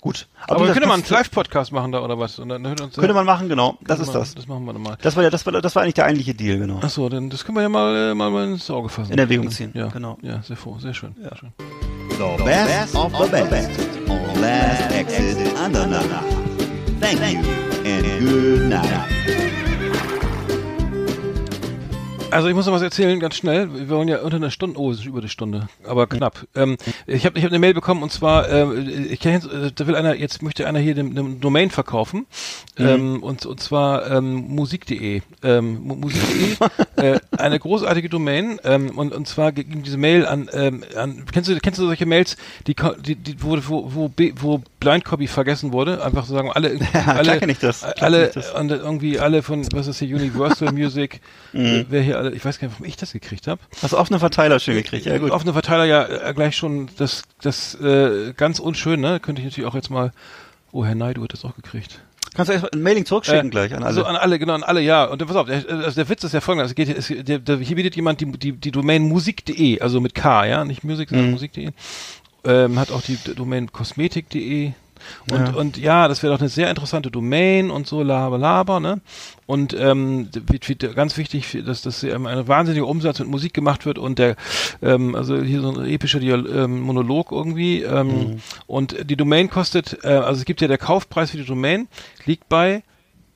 gut. Aber, gesagt, können mal einen Live-Podcast machen da oder was? Und dann hört uns Könnte man machen, genau. Das Könnte ist man- das. Das machen wir dann mal. Das war ja, das war, das war eigentlich der eigentliche Deal, genau. Ach so, dann das können wir ja mal, äh, mal, mal ins Auge fassen. In Erwägung ziehen, Ja, genau. Ja, sehr froh, sehr schön. Sehr schön. The the best of the best on Last Exit Andernach. Thank you and good night. Also ich muss noch was erzählen, ganz schnell. Wir wollen ja unter einer Stunde, oh, es ist über die Stunde, aber knapp. Ähm, ich habe ich hab eine Mail bekommen und zwar, ähm, ich kenn, jetzt, äh, da will einer, jetzt möchte einer hier eine Domain verkaufen ähm, und, und zwar ähm, musik.de. Ähm, mu- musik.de, äh, eine großartige Domain ähm, und, und zwar ging diese Mail an, ähm, an kennst du kennst du solche Mails, die die, die wo, wo, wo, wo Blind Copy vergessen wurde. Einfach so sagen, alle, alle, alle, das. und irgendwie alle von, was ist hier, Universal Music, Mhm. wer hier alle, ich weiß gar nicht, warum ich das gekriegt habe. Hast du offene Verteiler schön gekriegt, ja gut. Offene Verteiler ja äh, gleich schon das, das äh, ganz unschön, ne? Könnte ich natürlich auch jetzt mal. Oh, Herr Naidu hat das auch gekriegt. Kannst du erst ein Mailing zurückschicken Äh, gleich an alle. Also an alle, genau, an alle, ja. Und pass auf, der, also der Witz ist ja folgender. Es geht, hier- es, der, der, hier bietet jemand die, die, die Domain musik.de, also mit K, ja, nicht Musik, sondern Mhm. musik.de. Ähm, hat auch die Domain kosmetik.de. Und, Ja. und ja, das wäre doch eine sehr interessante Domain und so, laber, laber, ne? Und ähm, ganz wichtig, dass das ähm, ein wahnsinniger Umsatz mit Musik gemacht wird und der, ähm, also hier so ein epischer Dial ähm, Monolog irgendwie. Ähm, Mhm. Und die Domain kostet, äh, also es gibt ja der Kaufpreis für die Domain, liegt bei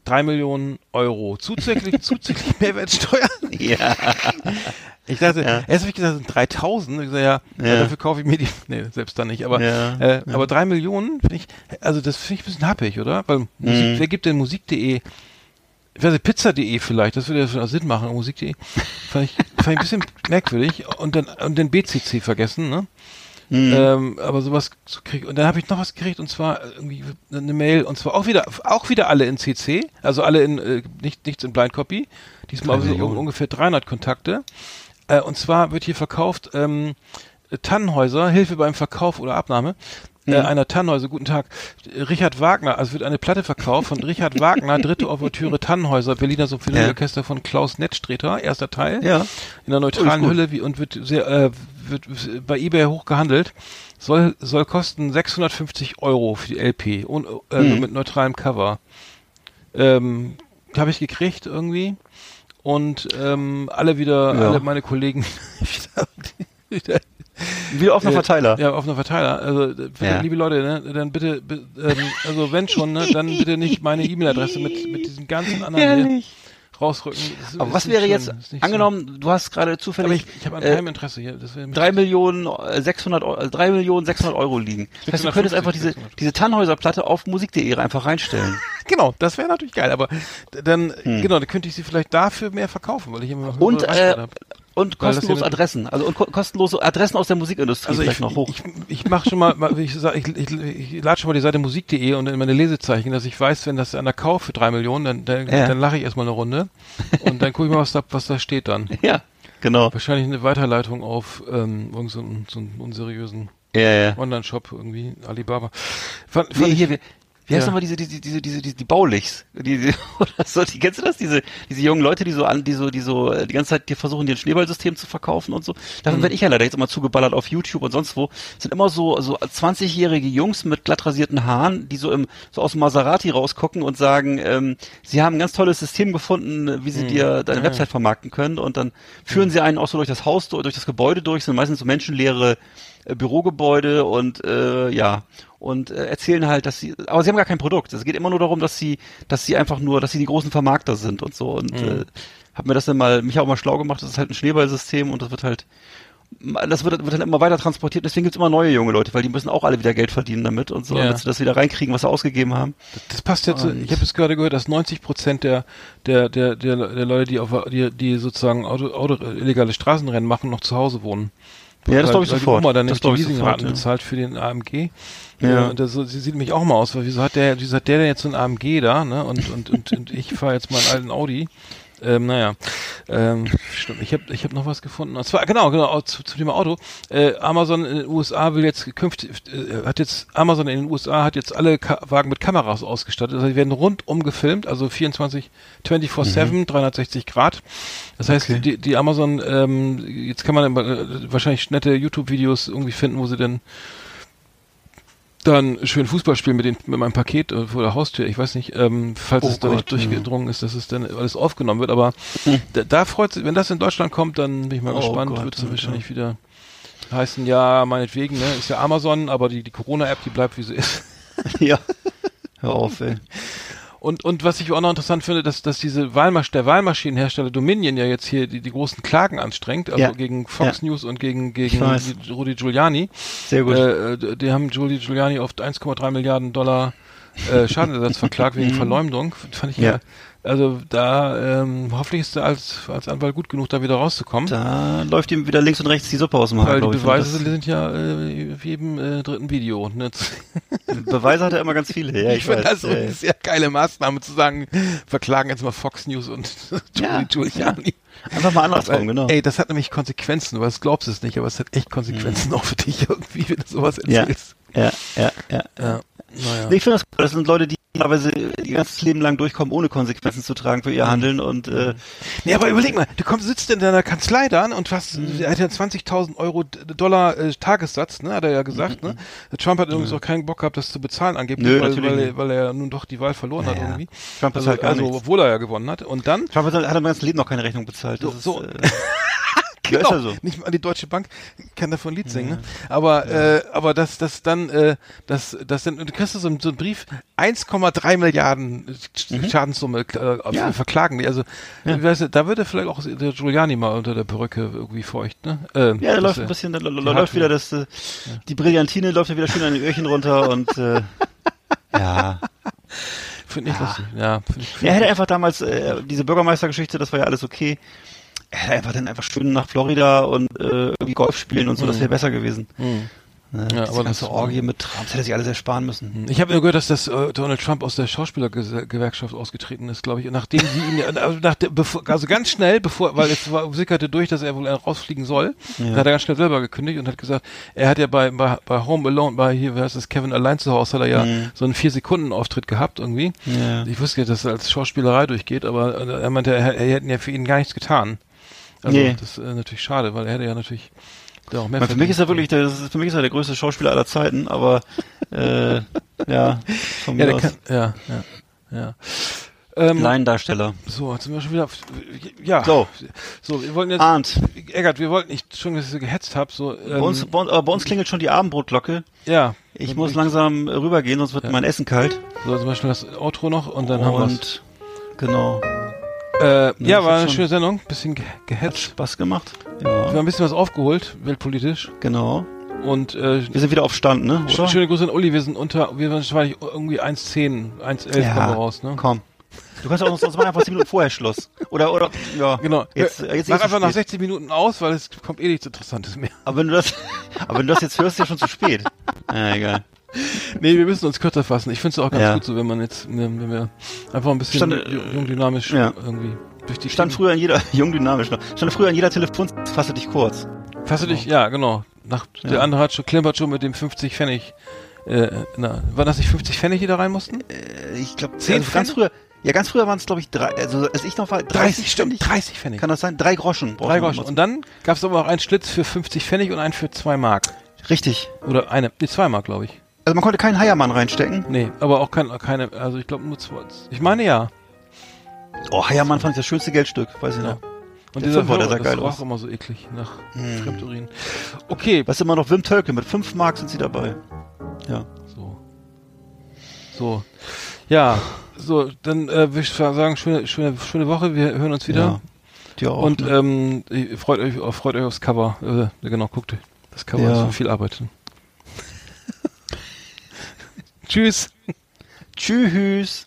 drei Millionen Euro. Zuzüglich, zuzüglich Mehrwertsteuer. ja. Ich dachte, Ja. erst habe ich gesagt, das sind 3000. Ich sag, ja, ja. Ja. dafür kaufe ich mir die, nee, selbst dann nicht. Aber, äh, aber drei Millionen finde ich, also das finde ich ein bisschen happig, oder? Weil Mhm. Musik, wer gibt denn Musik.de? Ich weiß nicht, Pizza.de vielleicht, das würde ja schon Sinn machen, Musik.de. Fand ich, fand ich ein bisschen merkwürdig. Und dann, und den BCC vergessen, ne? Mhm. Ähm, aber sowas zu kriegen. Und dann habe ich noch was gekriegt und zwar irgendwie eine Mail und zwar auch wieder auch wieder alle in CC, also alle in äh, nicht nichts in Blind Copy. Diesmal Drei so Millionen. ungefähr 300 Kontakte. Äh, und zwar wird hier verkauft ähm, Tannenhäuser, Hilfe beim Verkauf oder Abnahme. Äh, einer Tannenhäuser, guten Tag. Richard Wagner, also wird eine Platte verkauft von Richard Wagner, dritte Ouvertüre Tannenhäuser, Berliner Symphonieorchester von Klaus Nettstreter, erster Teil Ja. in einer neutralen gut. Hülle wie, und wird sehr äh, wird bei eBay hoch gehandelt. Soll soll kosten 650 Euro für die LP und äh, Mhm. mit neutralem Cover. Ähm, habe ich gekriegt irgendwie und ähm, alle wieder Ja. alle meine Kollegen wieder, wieder Wie offener äh, Verteiler. Ja, auf einer Verteiler. Also, bitte, Ja. liebe Leute, ne, dann bitte, bi- ähm, also wenn schon, ne, dann bitte nicht meine E-Mail-Adresse mit, mit diesen ganzen anderen hier rausrücken. Das Aber was wäre jetzt, nicht so. angenommen, du hast gerade Aber zufällig ich, ich habe an äh, keinem Interesse hier. Das drei Millionen äh, 600 Euro, äh, drei Millionen 600 Euro liegen. Das heißt, du könntest 650, einfach diese, 600. diese Tannhäuser-Platte auf musik.de einfach reinstellen. Genau, das wäre natürlich geil, aber dann, genau, dann könnte ich sie vielleicht dafür mehr verkaufen, weil ich immer noch Hm. Und, äh. Und kostenlose ja Adressen. Also und ko kostenlose Adressen aus der Musikindustrie Also ich, vielleicht noch hoch. ich, ich mache schon mal, ich, sag, ich, ich, ich lade schon mal die Seite musik.de und in meine Lesezeichen, dass ich weiß, wenn das einer kauft für drei Millionen, dann, dann, Ja. dann lache ich erstmal eine Runde und dann gucke ich mal, was da, was da steht dann. ja, genau. Wahrscheinlich eine Weiterleitung auf ähm, irgend so, einen- so einen unseriösen Ja, ja. Online-Shop irgendwie, Alibaba. Fand, fand Nee, ich, hier, wie, wie heißt Ja. nochmal diese, diese, diese, diese, diese, die Baulichs? Die, die, oder so, die, kennst du das? Diese, diese jungen Leute, die so an, die so, die so, äh, die ganze Zeit, die versuchen, dir ein Schneeballsystem zu verkaufen und so. Mhm. Davon werde ich ja leider jetzt immer zugeballert auf YouTube und sonst wo. Das sind immer so, so 20-jährige Jungs mit glatt rasierten Haaren, die so im, so aus dem Maserati rausgucken und sagen, ähm, sie haben ein ganz tolles System gefunden, wie sie Mhm. dir deine Website vermarkten können und dann führen sie einen auch so durch das Haus, durch das Gebäude durch, sind meistens so menschenleere äh, Bürogebäude und äh, ja und äh, erzählen halt, dass sie, aber sie haben gar kein Produkt. Es geht immer nur darum, dass sie, dass sie einfach nur, dass sie die großen Vermarkter sind und so und Mhm. äh, hab mir das dann mal, mich auch mal schlau gemacht. Das ist halt ein Schneeballsystem und das wird halt, das wird, wird dann immer weiter transportiert. Deswegen gibt's immer neue junge Leute, weil die müssen auch alle wieder Geld verdienen damit und so, Ja. damit sie das wieder reinkriegen, was sie ausgegeben haben. das passt jetzt, Und- ich habe es gerade gehört, dass 90 Prozent der, der, der, der, der Leute, die auf, die, die sozusagen Auto, Auto, illegale Straßenrennen machen, noch zu Hause wohnen. Ja, das Weil- glaub ich weil sofort. Die Oma dann Das nicht die glaub ich sofort, Leasingraten ja. bezahlt für den AMG. Ja. Ja. Und das, so- sie sieht mich auch mal aus, weil wieso hat der, wieso hat der denn jetzt so ein AMG da, ne? Und, und, und, und ich fahre jetzt mal einen alten Audi. Ähm, naja, ähm, stimmt. Ich habe ich hab noch was gefunden. Und zwar, genau, genau, auch zu, zum Thema Auto. Äh, Amazon in den USA will jetzt künftig, äh, hat jetzt, Amazon in den USA hat jetzt alle Ka Wagen mit Kameras ausgestattet. Also die werden rundum gefilmt, also 24, 24-7, 360 Grad. Das heißt, Okay. die, die Amazon, ähm, jetzt kann man äh, wahrscheinlich nette YouTube-Videos irgendwie finden, wo sie dann dann schön Fußball spielen mit, den, mit meinem Paket äh, vor der Haustür. Ich weiß nicht, ähm, falls Oh es da nicht durchgedrungen ist, dass es dann alles aufgenommen wird. Aber da, da freut sich, wenn das in Deutschland kommt, dann bin ich mal Oh gespannt. Wird es Alter. wahrscheinlich wieder heißen, ja, meinetwegen, ne? Ist ja Amazon, aber die, die Corona-App, die bleibt wie sie ist. ja. Hör auf, ey. Und, und was ich auch noch interessant finde, dass, dass diese Wahlmasch der Wahlmaschinenhersteller Dominion ja jetzt hier die, die großen Klagen anstrengt, also Ja. gegen Fox Ja. News und gegen, gegen Rudy Giuliani. Sehr gut. Äh, äh, die haben Rudy Giuliani auf 1,3 Milliarden Dollar äh, Schadenersatz verklagt wegen Verleumdung. Fand ich ja. Ja. Also da ähm, hoffentlich ist er als, als Anwalt gut genug, da wieder rauszukommen. Da läuft ihm wieder links und rechts die Suppe aus dem Haar, weil die ich. Beweise Und sind ja äh, wie jedem äh, dritten Video. Ne? das, Beweise hat er immer ganz viele. Ja, ich, ich finde das so ja, eine sehr geile Maßnahme zu sagen, verklagen jetzt mal Fox News und Ja, Giuliani. ja. Einfach mal andersrum, genau. Ey, das hat nämlich Konsequenzen, weil du glaubst es nicht, aber es hat echt Konsequenzen auch für dich irgendwie, wenn du sowas ja, erzählst. ja, ja, ja. Ja, naja. Ich finde das gut. Das sind Leute, die teilweise ihr ganzes Leben lang durchkommen, ohne Konsequenzen zu tragen für Mhm. ihr Handeln und äh, Nee, aber überleg mal, du kommst, sitzt in deiner Kanzlei da und hast, Mhm. er hat ja 20.000 Euro Dollar äh, Tagessatz, ne, hat er ja gesagt, ne. Der Trump hat übrigens auch keinen Bock gehabt, das zu bezahlen angeblich, Mhm. Nö, weil, weil, er, weil er nun doch die Wahl verloren hat Ja, ja. irgendwie. Trump also, bezahlt gar also nichts. obwohl er ja gewonnen hat. Und dann, Trump hat hat er mein ganzes Leben noch keine Rechnung bezahlt. Das So, ist, so. Äh, ja, ist ja so. Genau. nicht mal die Deutsche Bank kann davon Lied singen, ne? Aber, äh, aber das, das dann, äh, das, das dann, du kriegst so, einen- so einen Brief, 1,3 Milliarden Sch- Schadenssumme äh, Mhm. Ja. verklagen die. Also, ich weiß nicht, da würde vielleicht auch der Giuliani mal unter der Perücke irgendwie feucht, ne? Äh, Ja, da läuft ein bisschen, da, läuft wieder das, äh, die Brillantine läuft ja wieder schön an den Öhrchen runter und äh, ja. Finde ich lustig. Ja, find ich, Er hätte einfach damals, äh, diese Bürgermeistergeschichte, das war ja alles okay. Er hätte einfach dann einfach schön nach Florida und äh, irgendwie Golf spielen und so, das wäre besser gewesen. Mhm. Ne, Ja, aber ganze das- Orgie mit Trump, das hätte sich alles ersparen müssen. Ich habe nur gehört, dass das äh, Donald Trump aus der Schauspielergewerkschaft ausgetreten ist, glaube ich. Und nachdem sie ihn, ja- also, nach bevor, also ganz schnell, bevor, weil es war, sickerte durch, dass er wohl rausfliegen soll, dann hat er ganz schnell selber gekündigt und hat gesagt, er hat ja bei, bei, bei Home Alone, bei hier, wer heißt das, Kevin Allein zu Hause, hat er ja so einen vier Sekunden Auftritt gehabt irgendwie. Ja. Ich wusste ja, dass er als Schauspielerei durchgeht, aber äh, er meinte, er, er hätten ja für ihn gar nichts getan. Also Nee. das ist äh, natürlich schade, weil er hätte ja natürlich da auch mehr Weil für mich ist er wirklich, der, für mich ist er der größte Schauspieler aller Zeiten, aber äh, ja, von ja, mir der aus. kann, ja, ja, ja. Ähm, Laiendarsteller. So, jetzt sind wir schon wieder. auf- Ja. So. So, wir wollten jetzt. Arndt, Eggert, wir wollten nicht schon, dass ich so gehetzt habe. So, ähm, bei, uns, bei, uns, aber bei uns klingelt schon die Abendbrotglocke. ja. Ich muss langsam rübergehen, sonst wird mein Essen kalt. So, zum Beispiel das Outro noch und dann haben Und genau. Wir äh, Ja, war eine schöne Sendung. Bisschen ge Hat gehetzt. Spaß gemacht. Wir Ja, haben ein bisschen was aufgeholt, weltpolitisch. genau. Und äh, Wir sind wieder auf Stand, ne? Oder? schöne Grüße an Uli. Wir sind unter, wir waren wahrscheinlich irgendwie 1,10, 1,11 kommen wir raus, ne? komm. Du kannst auch uns, uns machen einfach 10 Minuten vorher Schluss. Oder, oder, ja. Genau. Jetzt, Hör- jetzt Mach einfach nach spät. 60 Minuten aus, weil es kommt eh nichts Interessantes mehr. Aber wenn du das, aber wenn du das jetzt hörst, ist ja schon zu spät. Ja, egal. Nee, wir müssen uns kürzer fassen. Ich finde es auch ganz Ja. gut so, wenn man jetzt, wenn wir einfach ein bisschen Stand, äh, ju- jung dynamisch ja. irgendwie durch die Stand Themen- früher in jeder, jung dynamisch noch, stand früher in jeder Telefon, fasse dich kurz. Fasse dich, ja, genau. Nach, Der andere hat schon, klimpert schon mit dem 50 Pfennig. Äh, na, war das nicht 50 Pfennig, die da rein mussten? Äh, Ich glaube, Zehn also ganz Pfennig? früher, ja, ganz früher waren es, glaube ich, drei, also als ich noch war, 30, ständig. 30 Pfennig. Kann das sein? Drei Groschen. Drei Groschen. Und dann gab es aber auch einen Schlitz für 50 Pfennig und einen für 2 Mark. Richtig. Oder eine, nee, 2 Mark, glaube ich. Also man konnte keinen Heiermann reinstecken. Nee, aber auch kein, keine, also ich glaube nur zwei. Ich meine ja. Oh, Heiermann fand ich das schönste Geldstück, weiß ich Ja. noch. Und Der dieser Fünfer, der Hörer, sah das geil roch aus. immer so eklig nach Fremdurin. Okay, du immer noch, Wim Tölke, mit 5 Mark sind sie dabei. Ja. So. So. Ja, so, dann äh, würde ich sagen, schöne, schöne, schöne Woche. Wir hören uns wieder. Ja. Dir auch. Und ne? ähm, freut euch, freut euch aufs Cover. Äh, genau, guckt euch. Das Cover Ja. ist viel Arbeit. Tschüss. Tschüss.